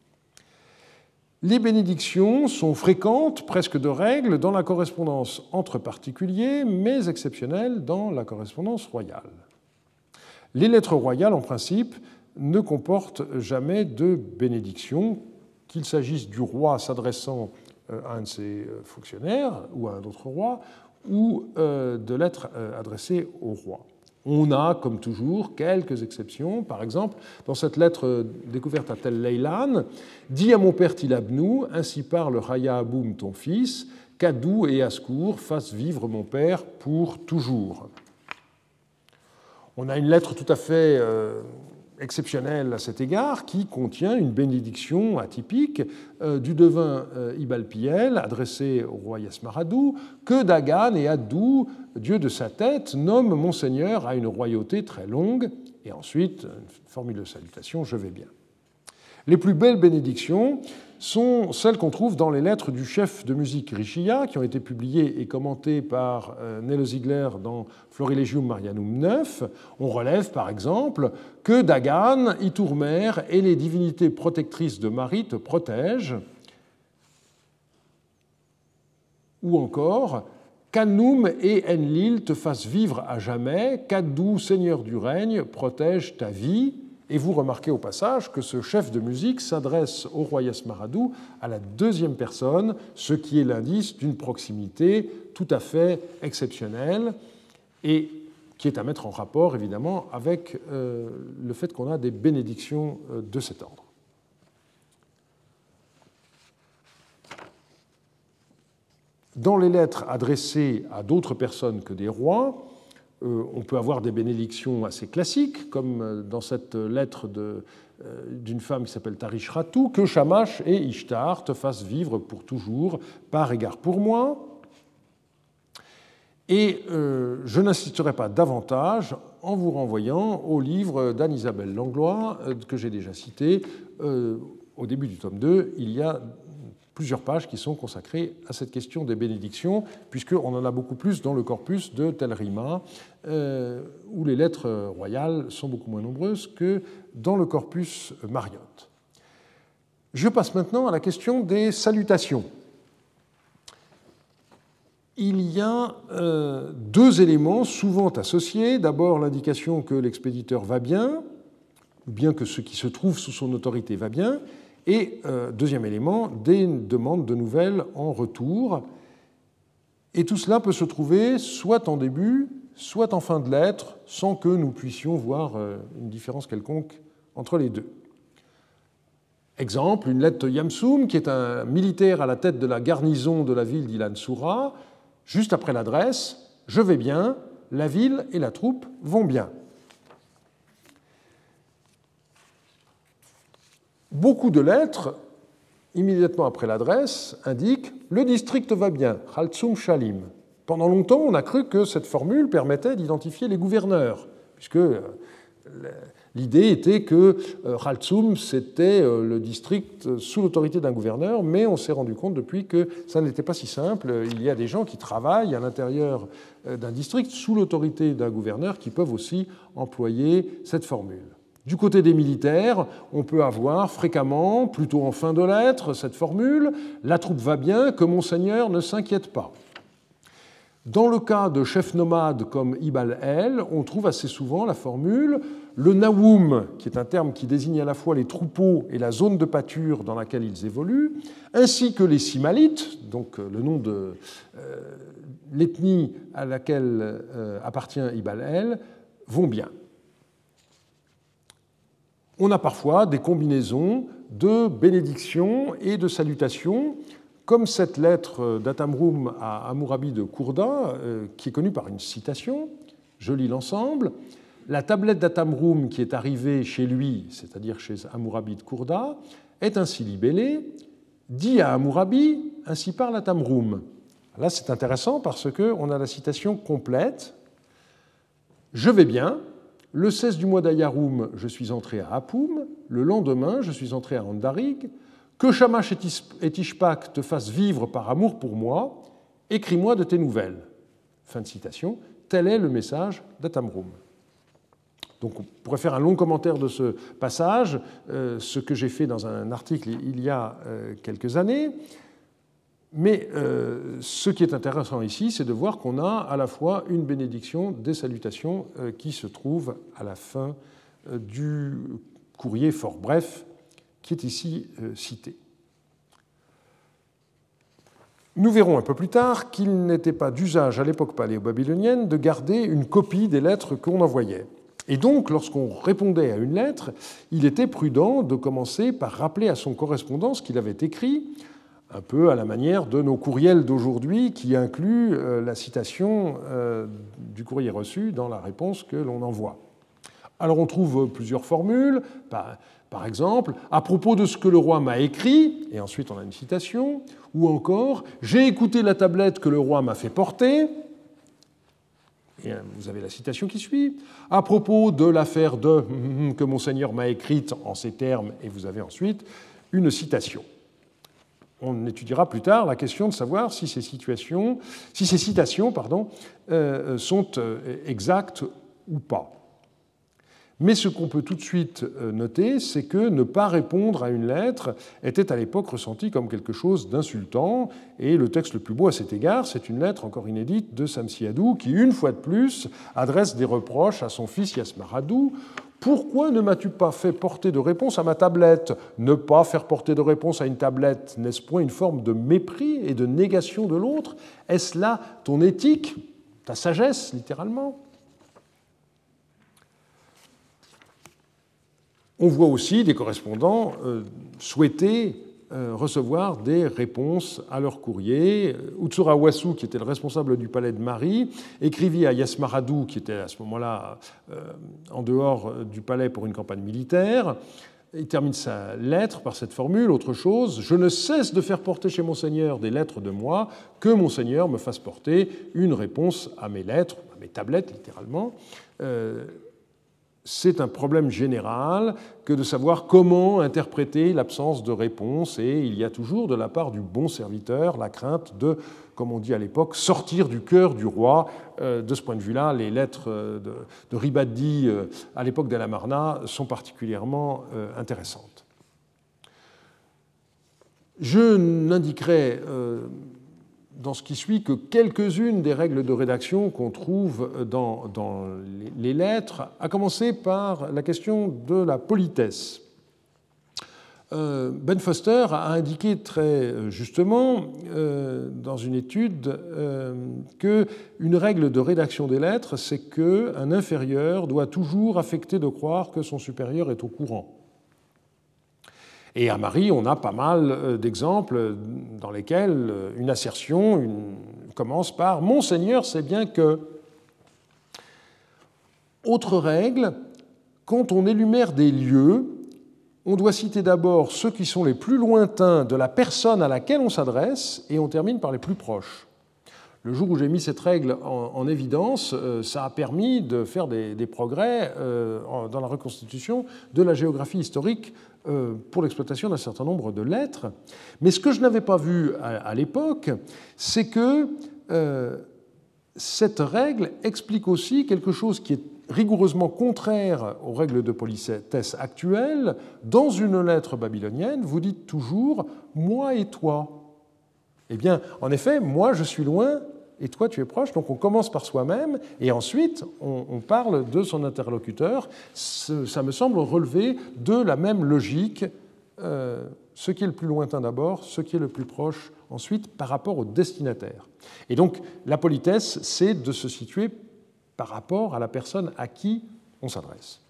Les bénédictions sont fréquentes, presque de règle, dans la correspondance entre particuliers, mais exceptionnelles dans la correspondance royale. Les lettres royales, en principe, ne comportent jamais de bénédiction, qu'il s'agisse du roi s'adressant euh, à un de ses euh, fonctionnaires ou à un autre roi, ou euh, de lettres adressées au roi. On a, comme toujours, quelques exceptions. Par exemple, dans cette lettre découverte à Tel Leilan, Dis à mon père Tilabnou, ainsi parle Raya Aboum, ton fils, qu'Adou et Ascour fassent vivre mon père pour toujours. On a une lettre tout à fait euh, exceptionnelle à cet égard qui contient une bénédiction atypique euh, du devin euh, Ibalpiel adressé au roi Yasmaradou que Dagan et Adou, dieu de sa tête, nomment Monseigneur à une royauté très longue. Et ensuite, une formule de salutation, je vais bien. Les plus belles bénédictions sont celles qu'on trouve dans les lettres du chef de musique Richia, qui ont été publiées et commentées par euh, Nello Ziegler dans Florilegium Marianum 9. On relève par exemple que Dagan, Itourmer et les divinités protectrices de Marie te protègent, ou encore qu'Anoum et Enlil te fassent vivre à jamais, qu'Adou, Seigneur du règne, protège ta vie, et vous remarquez au passage que ce chef de musique s'adresse au roi Yasmaradou à la deuxième personne, ce qui est l'indice d'une proximité tout à fait exceptionnelle et qui est à mettre en rapport évidemment avec euh, le fait qu'on a des bénédictions euh, de cet ordre. Dans les lettres adressées à d'autres personnes que des rois, on peut avoir des bénédictions assez classiques, comme euh, dans cette lettre euh, d'une femme qui s'appelle Tarish Ratou, que Shamash et Ishtar te fassent vivre pour toujours, par égard pour moi. Et je n'insisterai pas davantage en vous renvoyant au livre d'Anne-Isabelle Langlois, que j'ai déjà cité. au début du tome 2, il y a plusieurs pages qui sont consacrées à cette question des bénédictions, puisqu'on en a beaucoup plus dans le corpus de Tel Rima, euh, où les lettres royales sont beaucoup moins nombreuses que dans le corpus Mariotte. Je passe maintenant à la question des salutations. il y a euh, deux éléments souvent associés. D'abord l'indication que l'expéditeur va bien, ou bien que ce qui se trouve sous son autorité va bien, et euh, deuxième élément, des demandes de nouvelles en retour. Et tout cela peut se trouver soit en début, soit en fin de lettre, sans que nous puissions voir euh, une différence quelconque entre les deux. Exemple, une lettre de Yamsoum, qui est un militaire à la tête de la garnison de la ville d'Ilan juste après l'adresse Je vais bien, la ville et la troupe vont bien. Beaucoup de lettres, immédiatement après l'adresse, indiquent Le district va bien, Khaltsum Shalim. Pendant longtemps, on a cru que cette formule permettait d'identifier les gouverneurs, puisque euh, L'idée était que euh, Khaltsum, c'était euh, le district sous l'autorité d'un gouverneur, mais on s'est rendu compte depuis que ça n'était pas si simple. Il y a des gens qui travaillent à l'intérieur d'un district sous l'autorité d'un gouverneur qui peuvent aussi employer cette formule. Du côté des militaires, on peut avoir fréquemment, plutôt en fin de lettre, cette formule La troupe va bien, que monseigneur ne s'inquiète pas. Dans le cas de chefs nomades comme Ibal El, on trouve assez souvent la formule le Nawoum, qui est un terme qui désigne à la fois les troupeaux et la zone de pâture dans laquelle ils évoluent, ainsi que les Simalites, donc euh, le nom de euh, l'ethnie à laquelle euh, appartient Ibal El, vont bien. On a parfois des combinaisons de bénédictions et de salutations comme cette lettre d'Atamroum à Amourabi de Kourda, euh, qui est connue par une citation, je lis l'ensemble. La tablette d'Atamroum qui est arrivée chez lui, c'est-à-dire chez Amourabi de Kourda, est ainsi libellée Dit à Amourabi, ainsi parle Atamroum. Là, c'est intéressant parce qu'on a la citation complète. Je vais bien. Le 16 du mois d'Ayaroum, je suis entré à Apoum. Le lendemain, je suis entré à Andarig. Que Shamash et Ishpak te fassent vivre par amour pour moi, écris-moi de tes nouvelles. Fin de citation. Tel est le message d'Atamroum. Donc on pourrait faire un long commentaire de ce passage, euh, ce que j'ai fait dans un article il y a euh, quelques années. Mais euh, ce qui est intéressant ici, c'est de voir qu'on a à la fois une bénédiction, des salutations qui se trouvent à la fin du courrier fort bref qui est ici euh, cité. Nous verrons un peu plus tard qu'il n'était pas d'usage à l'époque paléo-babylonienne de garder une copie des lettres qu'on envoyait. Et donc, lorsqu'on répondait à une lettre, il était prudent de commencer par rappeler à son correspondant ce qu'il avait écrit, un peu à la manière de nos courriels d'aujourd'hui qui incluent euh, la citation euh, du courrier reçu dans la réponse que l'on envoie. Alors on trouve plusieurs formules. Par exemple, à propos de ce que le roi m'a écrit, et ensuite on a une citation, ou encore, j'ai écouté la tablette que le roi m'a fait porter, et euh, vous avez la citation qui suit, à propos de l'affaire de <laughs> que monseigneur m'a écrite en ces termes, et vous avez ensuite une citation. On étudiera plus tard la question de savoir si ces, situations, citations pardon, euh, sont euh, exactes ou pas. Mais ce qu'on peut tout de suite euh, noter, c'est que ne pas répondre à une lettre était à l'époque ressenti comme quelque chose d'insultant. Et le texte le plus beau à cet égard, c'est une lettre encore inédite de Samsiadou qui, une fois de plus, adresse des reproches à son fils Yasmaradou. Pourquoi ne m'as-tu pas fait porter de réponse à ma tablette? Ne pas faire porter de réponse à une tablette, n'est-ce point une forme de mépris et de négation de l'autre? Est-ce là ton éthique, ta sagesse, littéralement? On voit aussi des correspondants euh, souhaiter recevoir des réponses à leur courrier. Utsura Wasu, qui était le responsable du palais de Marie, écrivit à Yasmaradou, qui était à ce moment-là euh, en dehors du palais pour une campagne militaire. Il termine sa lettre par cette formule, autre chose, Je ne cesse de faire porter chez Monseigneur des lettres de moi, que Monseigneur me fasse porter une réponse à mes lettres, à mes tablettes littéralement c'est un problème général que de savoir comment interpréter l'absence de réponse, et il y a toujours de la part du bon serviteur la crainte de, comme on dit à l'époque, sortir du cœur du roi. Euh, de ce point de vue-là, les lettres de, de Ribadi euh, à l'époque d'Alamarna sont particulièrement euh, intéressantes. Je n'indiquerai dans ce qui suit que quelques-unes des règles de rédaction qu'on trouve dans, les lettres, à commencer par la question de la politesse. Euh, ben Foster a indiqué très justement euh, dans une étude euh, qu'une règle de rédaction des lettres, c'est qu'un inférieur doit toujours affecter de croire que son supérieur est au courant. Et à Marie, on a pas mal d'exemples dans lesquels une assertion commence par Monseigneur sait bien que. Autre règle, quand on énumère des lieux, on doit citer d'abord ceux qui sont les plus lointains de la personne à laquelle on s'adresse et on termine par les plus proches. Le jour où j'ai mis cette règle en, évidence, euh, ça a permis de faire des, progrès euh, dans la reconstitution de la géographie historique euh, pour l'exploitation d'un certain nombre de lettres. Mais ce que je n'avais pas vu à l'époque, c'est que cette règle explique aussi quelque chose qui est rigoureusement contraire aux règles de politesse actuelles, dans une lettre babylonienne, vous dites toujours moi et toi. Eh bien, en effet, moi je suis loin et toi tu es proche, donc on commence par soi-même et ensuite on, parle de son interlocuteur. Ça me semble relever de la même logique, euh, ce qui est le plus lointain d'abord, ce qui est le plus proche ensuite par rapport au destinataire. Et donc la politesse, c'est de se situer par rapport à la personne à qui on s'adresse.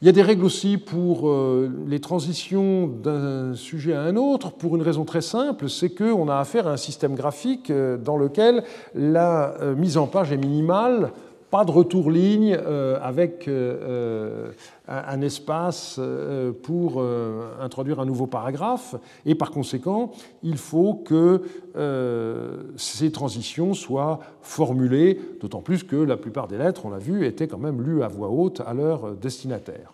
Il y a des règles aussi pour euh, les transitions d'un sujet à un autre, pour une raison très simple, c'est qu'on a affaire à un système graphique euh, dans lequel la euh, mise en page est minimale pas de retour ligne euh, avec euh, euh, un espace pour introduire un nouveau paragraphe, et par conséquent, il faut que ces transitions soient formulées, d'autant plus que la plupart des lettres, on l'a vu, étaient quand même lues à voix haute à leur destinataire.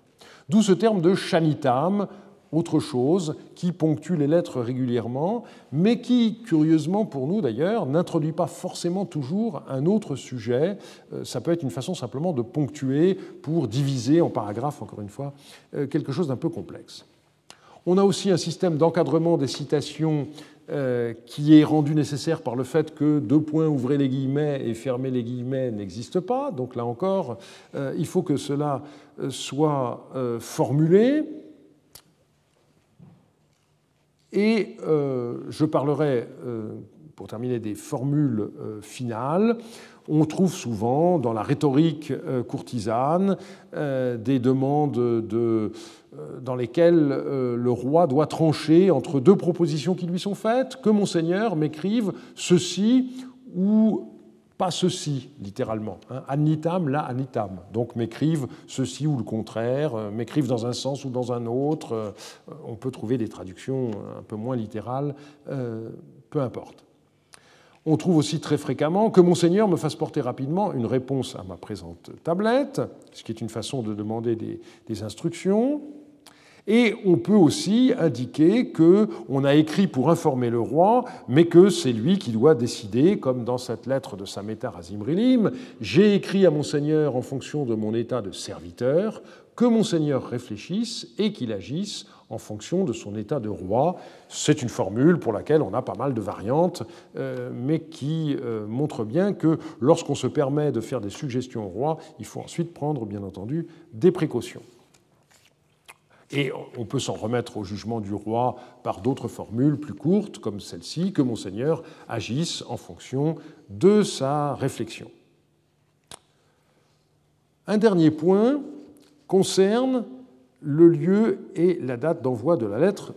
D'où ce terme de shanitam, autre chose qui ponctue les lettres régulièrement, mais qui, curieusement pour nous d'ailleurs, n'introduit pas forcément toujours un autre sujet. Euh, ça peut être une façon simplement de ponctuer pour diviser en paragraphes, encore une fois, euh, quelque chose d'un peu complexe. On a aussi un système d'encadrement des citations euh, qui est rendu nécessaire par le fait que deux points, ouvrez les guillemets et fermez les guillemets n'existent pas. Donc là encore, il faut que cela soit formulé. Et euh, je parlerai, euh, pour terminer, des formules euh, finales. On trouve souvent dans la rhétorique courtisane des demandes de, dans lesquelles le roi doit trancher entre deux propositions qui lui sont faites, que monseigneur m'écrive ceci ou pas ceci, littéralement. Hein. Anitam, là, anitam. Donc m'écrivent ceci ou le contraire, euh, m'écrivent dans un sens ou dans un autre. Euh, on peut trouver des traductions un peu moins littérales, euh, peu importe. On trouve aussi très fréquemment que Monseigneur me fasse porter rapidement une réponse à ma présente tablette, ce qui est une façon de demander des instructions. Et on peut aussi indiquer qu'on a écrit pour informer le roi, mais que c'est lui qui doit décider, comme dans cette lettre de Samétar à Zimrilim, j'ai écrit à Monseigneur en fonction de mon état de serviteur, que Monseigneur réfléchisse et qu'il agisse en fonction de son état de roi. C'est une formule pour laquelle on a pas mal de variantes, euh, mais qui euh, montre bien que lorsqu'on se permet de faire des suggestions au roi, il faut ensuite prendre, bien entendu, des précautions. Et on peut s'en remettre au jugement du roi par d'autres formules plus courtes, comme celle-ci, que Monseigneur agisse en fonction de sa réflexion. Un dernier point concerne le lieu et la date d'envoi de la lettre.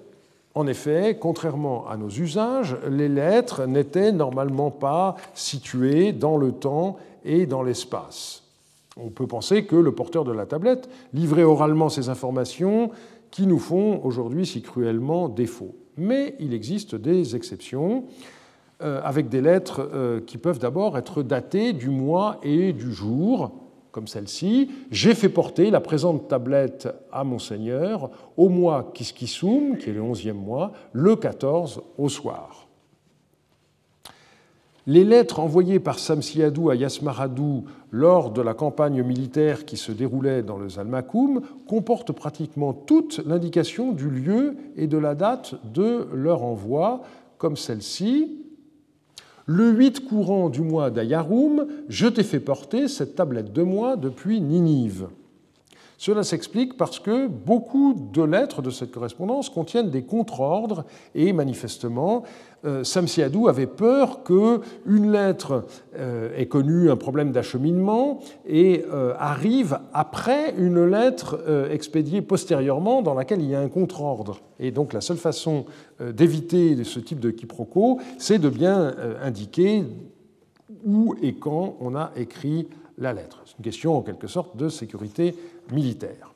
En effet, contrairement à nos usages, les lettres n'étaient normalement pas situées dans le temps et dans l'espace. On peut penser que le porteur de la tablette livrait oralement ces informations qui nous font aujourd'hui si cruellement défaut. Mais il existe des exceptions, euh, avec des lettres euh, qui peuvent d'abord être datées du mois et du jour, comme celle-ci. J'ai fait porter la présente tablette à Monseigneur au mois Kiskisum, qui est le 11e mois, le 14 au soir. Les lettres envoyées par Samsiadou à Yasmaradou lors de la campagne militaire qui se déroulait dans le Zalmakoum comportent pratiquement toute l'indication du lieu et de la date de leur envoi, comme celle-ci. Le 8 courant du mois d'Ayaroum, je t'ai fait porter cette tablette de moi depuis Ninive. Cela s'explique parce que beaucoup de lettres de cette correspondance contiennent des contre-ordres et manifestement, euh, Samsiadou avait peur qu'une lettre euh, ait connu un problème d'acheminement et euh, arrive après une lettre expédiée postérieurement dans laquelle il y a un contre-ordre. Et donc la seule façon d'éviter ce type de quiproquo, c'est de bien indiquer où et quand on a écrit la lettre. C'est une question en quelque sorte de sécurité militaire.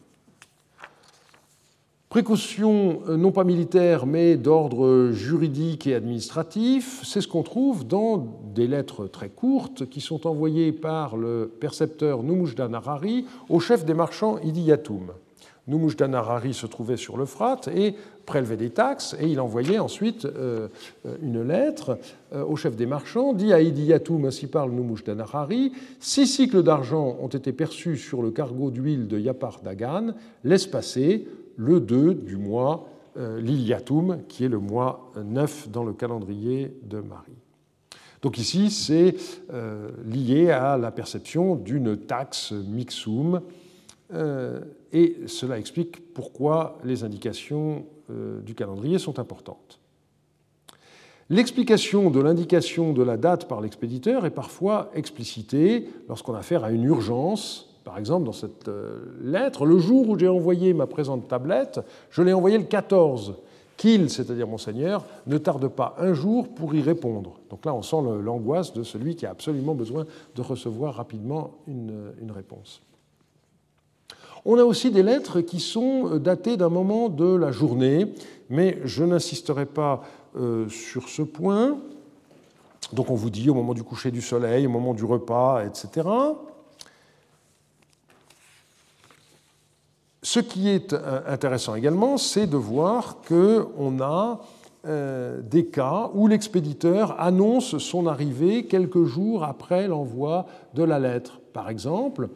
Précautions euh, non pas militaires mais d'ordre juridique et administratif, c'est ce qu'on trouve dans des lettres très courtes qui sont envoyées par le percepteur Numujdan Harari au chef des marchands Idi Yatoum. Numujdan Harari se trouvait sur l'Euphrate et prélevait des taxes et il envoyait ensuite euh, une lettre euh, au chef des marchands, dit à Idi Yatoum, ainsi parle Numujdan Harari, six cycles d'argent ont été perçus sur le cargo d'huile de Yapar Dagan, laisse passer le 2 du mois euh, Liliatum, qui est le mois 9 dans le calendrier de Marie. Donc ici, c'est lié à la perception d'une taxe mixum euh, et cela explique pourquoi les indications euh, du calendrier sont importantes. L'explication de l'indication de la date par l'expéditeur est parfois explicitée lorsqu'on a affaire à une urgence. Par exemple, dans cette euh, lettre, le jour où j'ai envoyé ma présente tablette, je l'ai envoyée le 14. Qu'il, c'est-à-dire Monseigneur, ne tarde pas un jour pour y répondre. Donc là, on sent l'angoisse de celui qui a absolument besoin de recevoir rapidement une réponse. On a aussi des lettres qui sont euh, datées d'un moment de la journée, mais je n'insisterai pas euh, sur ce point. Donc on vous dit au moment du coucher du soleil, au moment du repas, etc. Ce qui est euh, intéressant également, c'est de voir qu'on a des cas où l'expéditeur annonce son arrivée quelques jours après l'envoi de la lettre. Par exemple,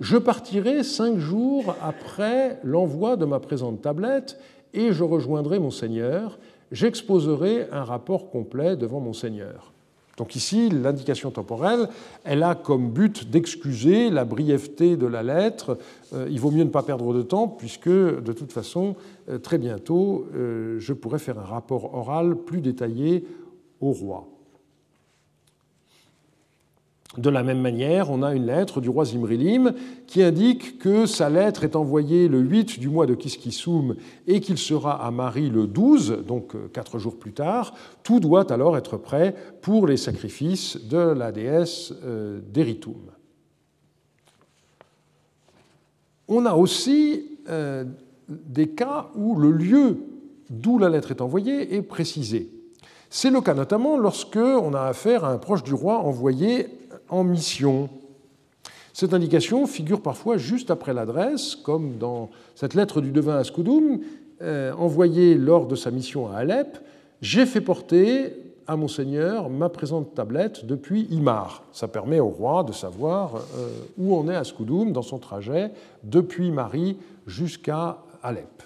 je partirai cinq jours après l'envoi de ma présente tablette et je rejoindrai mon Seigneur. J'exposerai un rapport complet devant mon Seigneur. Donc ici, l'indication temporelle, elle a comme but d'excuser la brièveté de la lettre. Euh, il vaut mieux ne pas perdre de temps puisque, de toute façon, euh, très bientôt, euh, je pourrai faire un rapport oral plus détaillé au roi. De la même manière, on a une lettre du roi Zimrilim qui indique que sa lettre est envoyée le 8 du mois de Kiskissoum et qu'il sera à Marie le 12, donc euh, quatre jours plus tard. Tout doit alors être prêt pour les sacrifices de la déesse euh, d'Eritum. On a aussi euh, des cas où le lieu d'où la lettre est envoyée est précisé. C'est le cas notamment lorsque on a affaire à un proche du roi envoyé en mission. Cette indication figure parfois juste après l'adresse, comme dans cette lettre du devin à euh, envoyée lors de sa mission à Alep. J'ai fait porter à Monseigneur ma présente tablette depuis Imar. Ça permet au roi de savoir euh, où on est à dans son trajet depuis Marie jusqu'à Alep.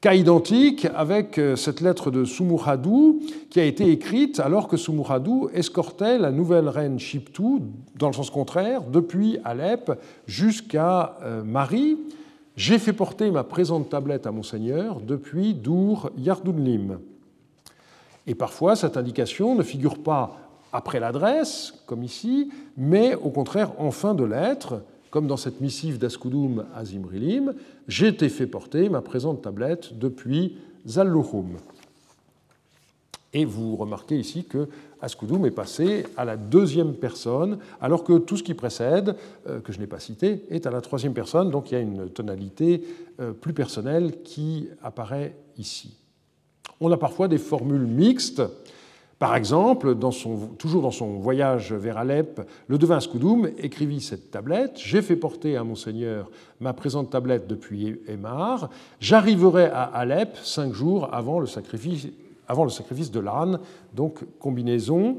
Cas identique avec euh, cette lettre de Sumuradu qui a été écrite alors que Sumuradu escortait la nouvelle reine Shiptu, dans le sens contraire, depuis Alep jusqu'à euh, Marie. J'ai fait porter ma présente tablette à Monseigneur depuis Dour Yardunlim. Et parfois, cette indication ne figure pas après l'adresse, comme ici, mais au contraire en fin de lettre, comme dans cette missive d'Askoudoum à Zimrilim, j'ai été fait porter ma présente tablette depuis Zalluhum. Et vous remarquez ici que Askoudoum est passé à la deuxième personne, alors que tout ce qui précède, euh, que je n'ai pas cité, est à la troisième personne, donc il y a une tonalité euh, plus personnelle qui apparaît ici. On a parfois des formules mixtes par exemple, toujours dans son voyage vers Alep, le devin Skoudoum écrivit cette tablette J'ai fait porter à Monseigneur ma présente tablette depuis Emar. J'arriverai à Alep cinq jours avant le sacrifice, avant le sacrifice de l'âne, donc combinaison.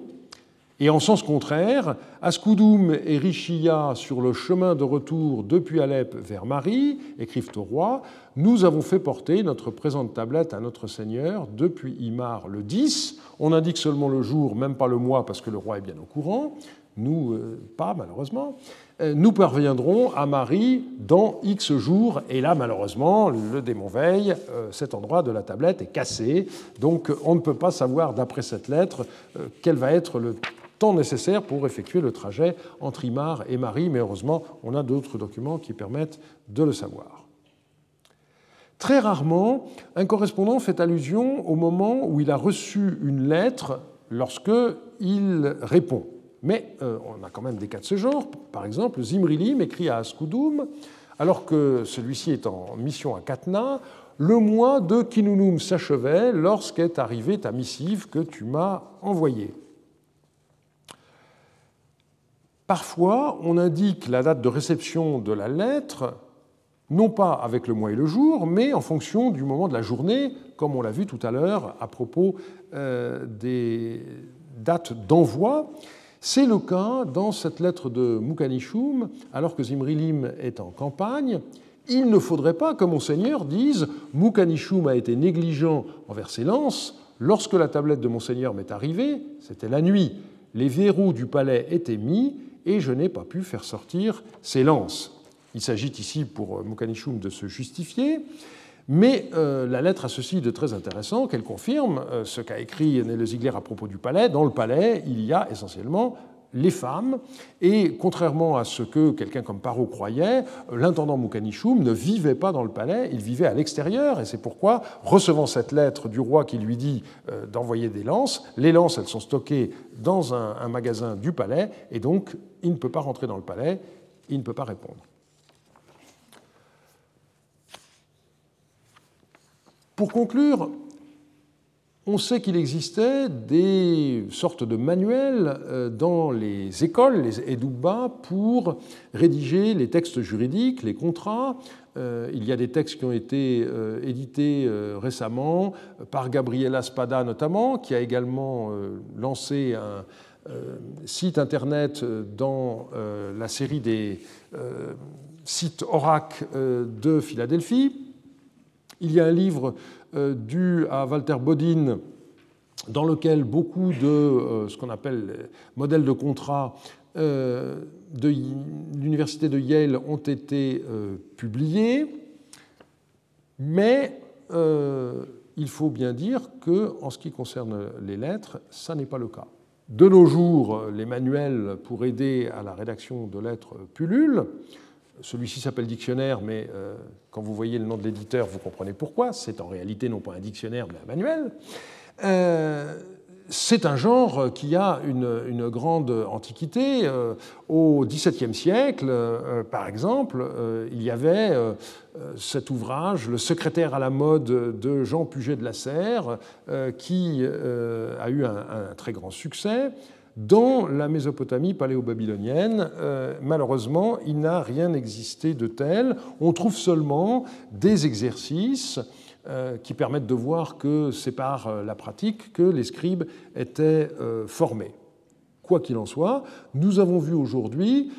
Et en sens contraire, Askoudoum et Richia, sur le chemin de retour depuis Alep vers Marie, écrivent au roi Nous avons fait porter notre présente tablette à notre Seigneur depuis Imar le 10. On indique seulement le jour, même pas le mois, parce que le roi est bien au courant. Nous, euh, pas malheureusement. Euh, nous parviendrons à Marie dans X jours. Et là, malheureusement, le démon veille, euh, cet endroit de la tablette est cassé. Donc on ne peut pas savoir, d'après cette lettre, quel va être le temps nécessaire pour effectuer le trajet entre Imar et Marie, mais heureusement, on a d'autres documents qui permettent de le savoir. Très rarement, un correspondant fait allusion au moment où il a reçu une lettre lorsque il répond. Mais euh, on a quand même des cas de ce genre. Par exemple, Zimrilim écrit à Askoudoum, alors que celui-ci est en mission à Katna, le mois de Kinunum s'achevait lorsqu'est arrivée ta missive que tu m'as envoyée. Parfois, on indique la date de réception de la lettre, non pas avec le mois et le jour, mais en fonction du moment de la journée, comme on l'a vu tout à l'heure à propos euh, des dates d'envoi. C'est le cas dans cette lettre de Moukanishum, alors que Zimrilim est en campagne. Il ne faudrait pas que Monseigneur dise Moukanishum a été négligent envers ses lances. Lorsque la tablette de Monseigneur m'est arrivée, c'était la nuit, les verrous du palais étaient mis et je n'ai pas pu faire sortir ses lances. Il s'agit ici pour euh, Mukanichum de se justifier, mais euh, la lettre a ceci de très intéressant qu'elle confirme euh, ce qu'a écrit Nele Ziegler à propos du palais. Dans le palais, il y a essentiellement les femmes, et contrairement à ce que quelqu'un comme Parot croyait, l'intendant Moukanichoum ne vivait pas dans le palais, il vivait à l'extérieur, et c'est pourquoi, recevant cette lettre du roi qui lui dit d'envoyer des lances, les lances, elles sont stockées dans un magasin du palais, et donc il ne peut pas rentrer dans le palais, il ne peut pas répondre. Pour conclure, on sait qu'il existait des sortes de manuels euh, dans les écoles, les edouba, pour rédiger les textes juridiques, les contrats. Euh, il y a des textes qui ont été euh, édités récemment par Gabriela Spada notamment, qui a également lancé un site internet dans la série des sites Orac de Philadelphie. Il y a un livre euh, dû à Walter Bodin, dans lequel beaucoup de euh, ce qu'on appelle modèles de contrat euh, de l'université de Yale ont été publiés, mais il faut bien dire que, en ce qui concerne les lettres, ça n'est pas le cas. De nos jours, les manuels pour aider à la rédaction de lettres pullulent. Celui-ci s'appelle dictionnaire, mais euh, quand vous voyez le nom de l'éditeur, vous comprenez pourquoi. C'est en réalité non pas un dictionnaire, mais un manuel. Euh, c'est un genre qui a une, grande antiquité. Euh, au XVIIe siècle, par exemple, il y avait cet ouvrage, Le secrétaire à la mode de Jean Puget de la Serre, qui a eu un très grand succès. Dans la Mésopotamie paléo-babylonienne, euh, malheureusement, il n'a rien existé de tel. On trouve seulement des exercices euh, qui permettent de voir que c'est par euh, la pratique que les scribes étaient formés. Quoi qu'il en soit, nous avons vu aujourd'hui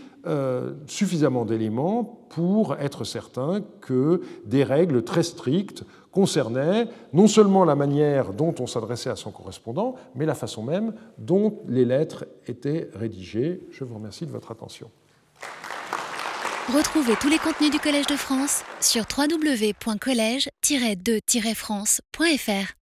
suffisamment d'éléments pour être certains que des règles très strictes concernait non seulement la manière dont on s'adressait à son correspondant, mais la façon même dont les lettres étaient rédigées. Je vous remercie de votre attention. Retrouvez tous les contenus du Collège de France sur www.colège-2-france.fr.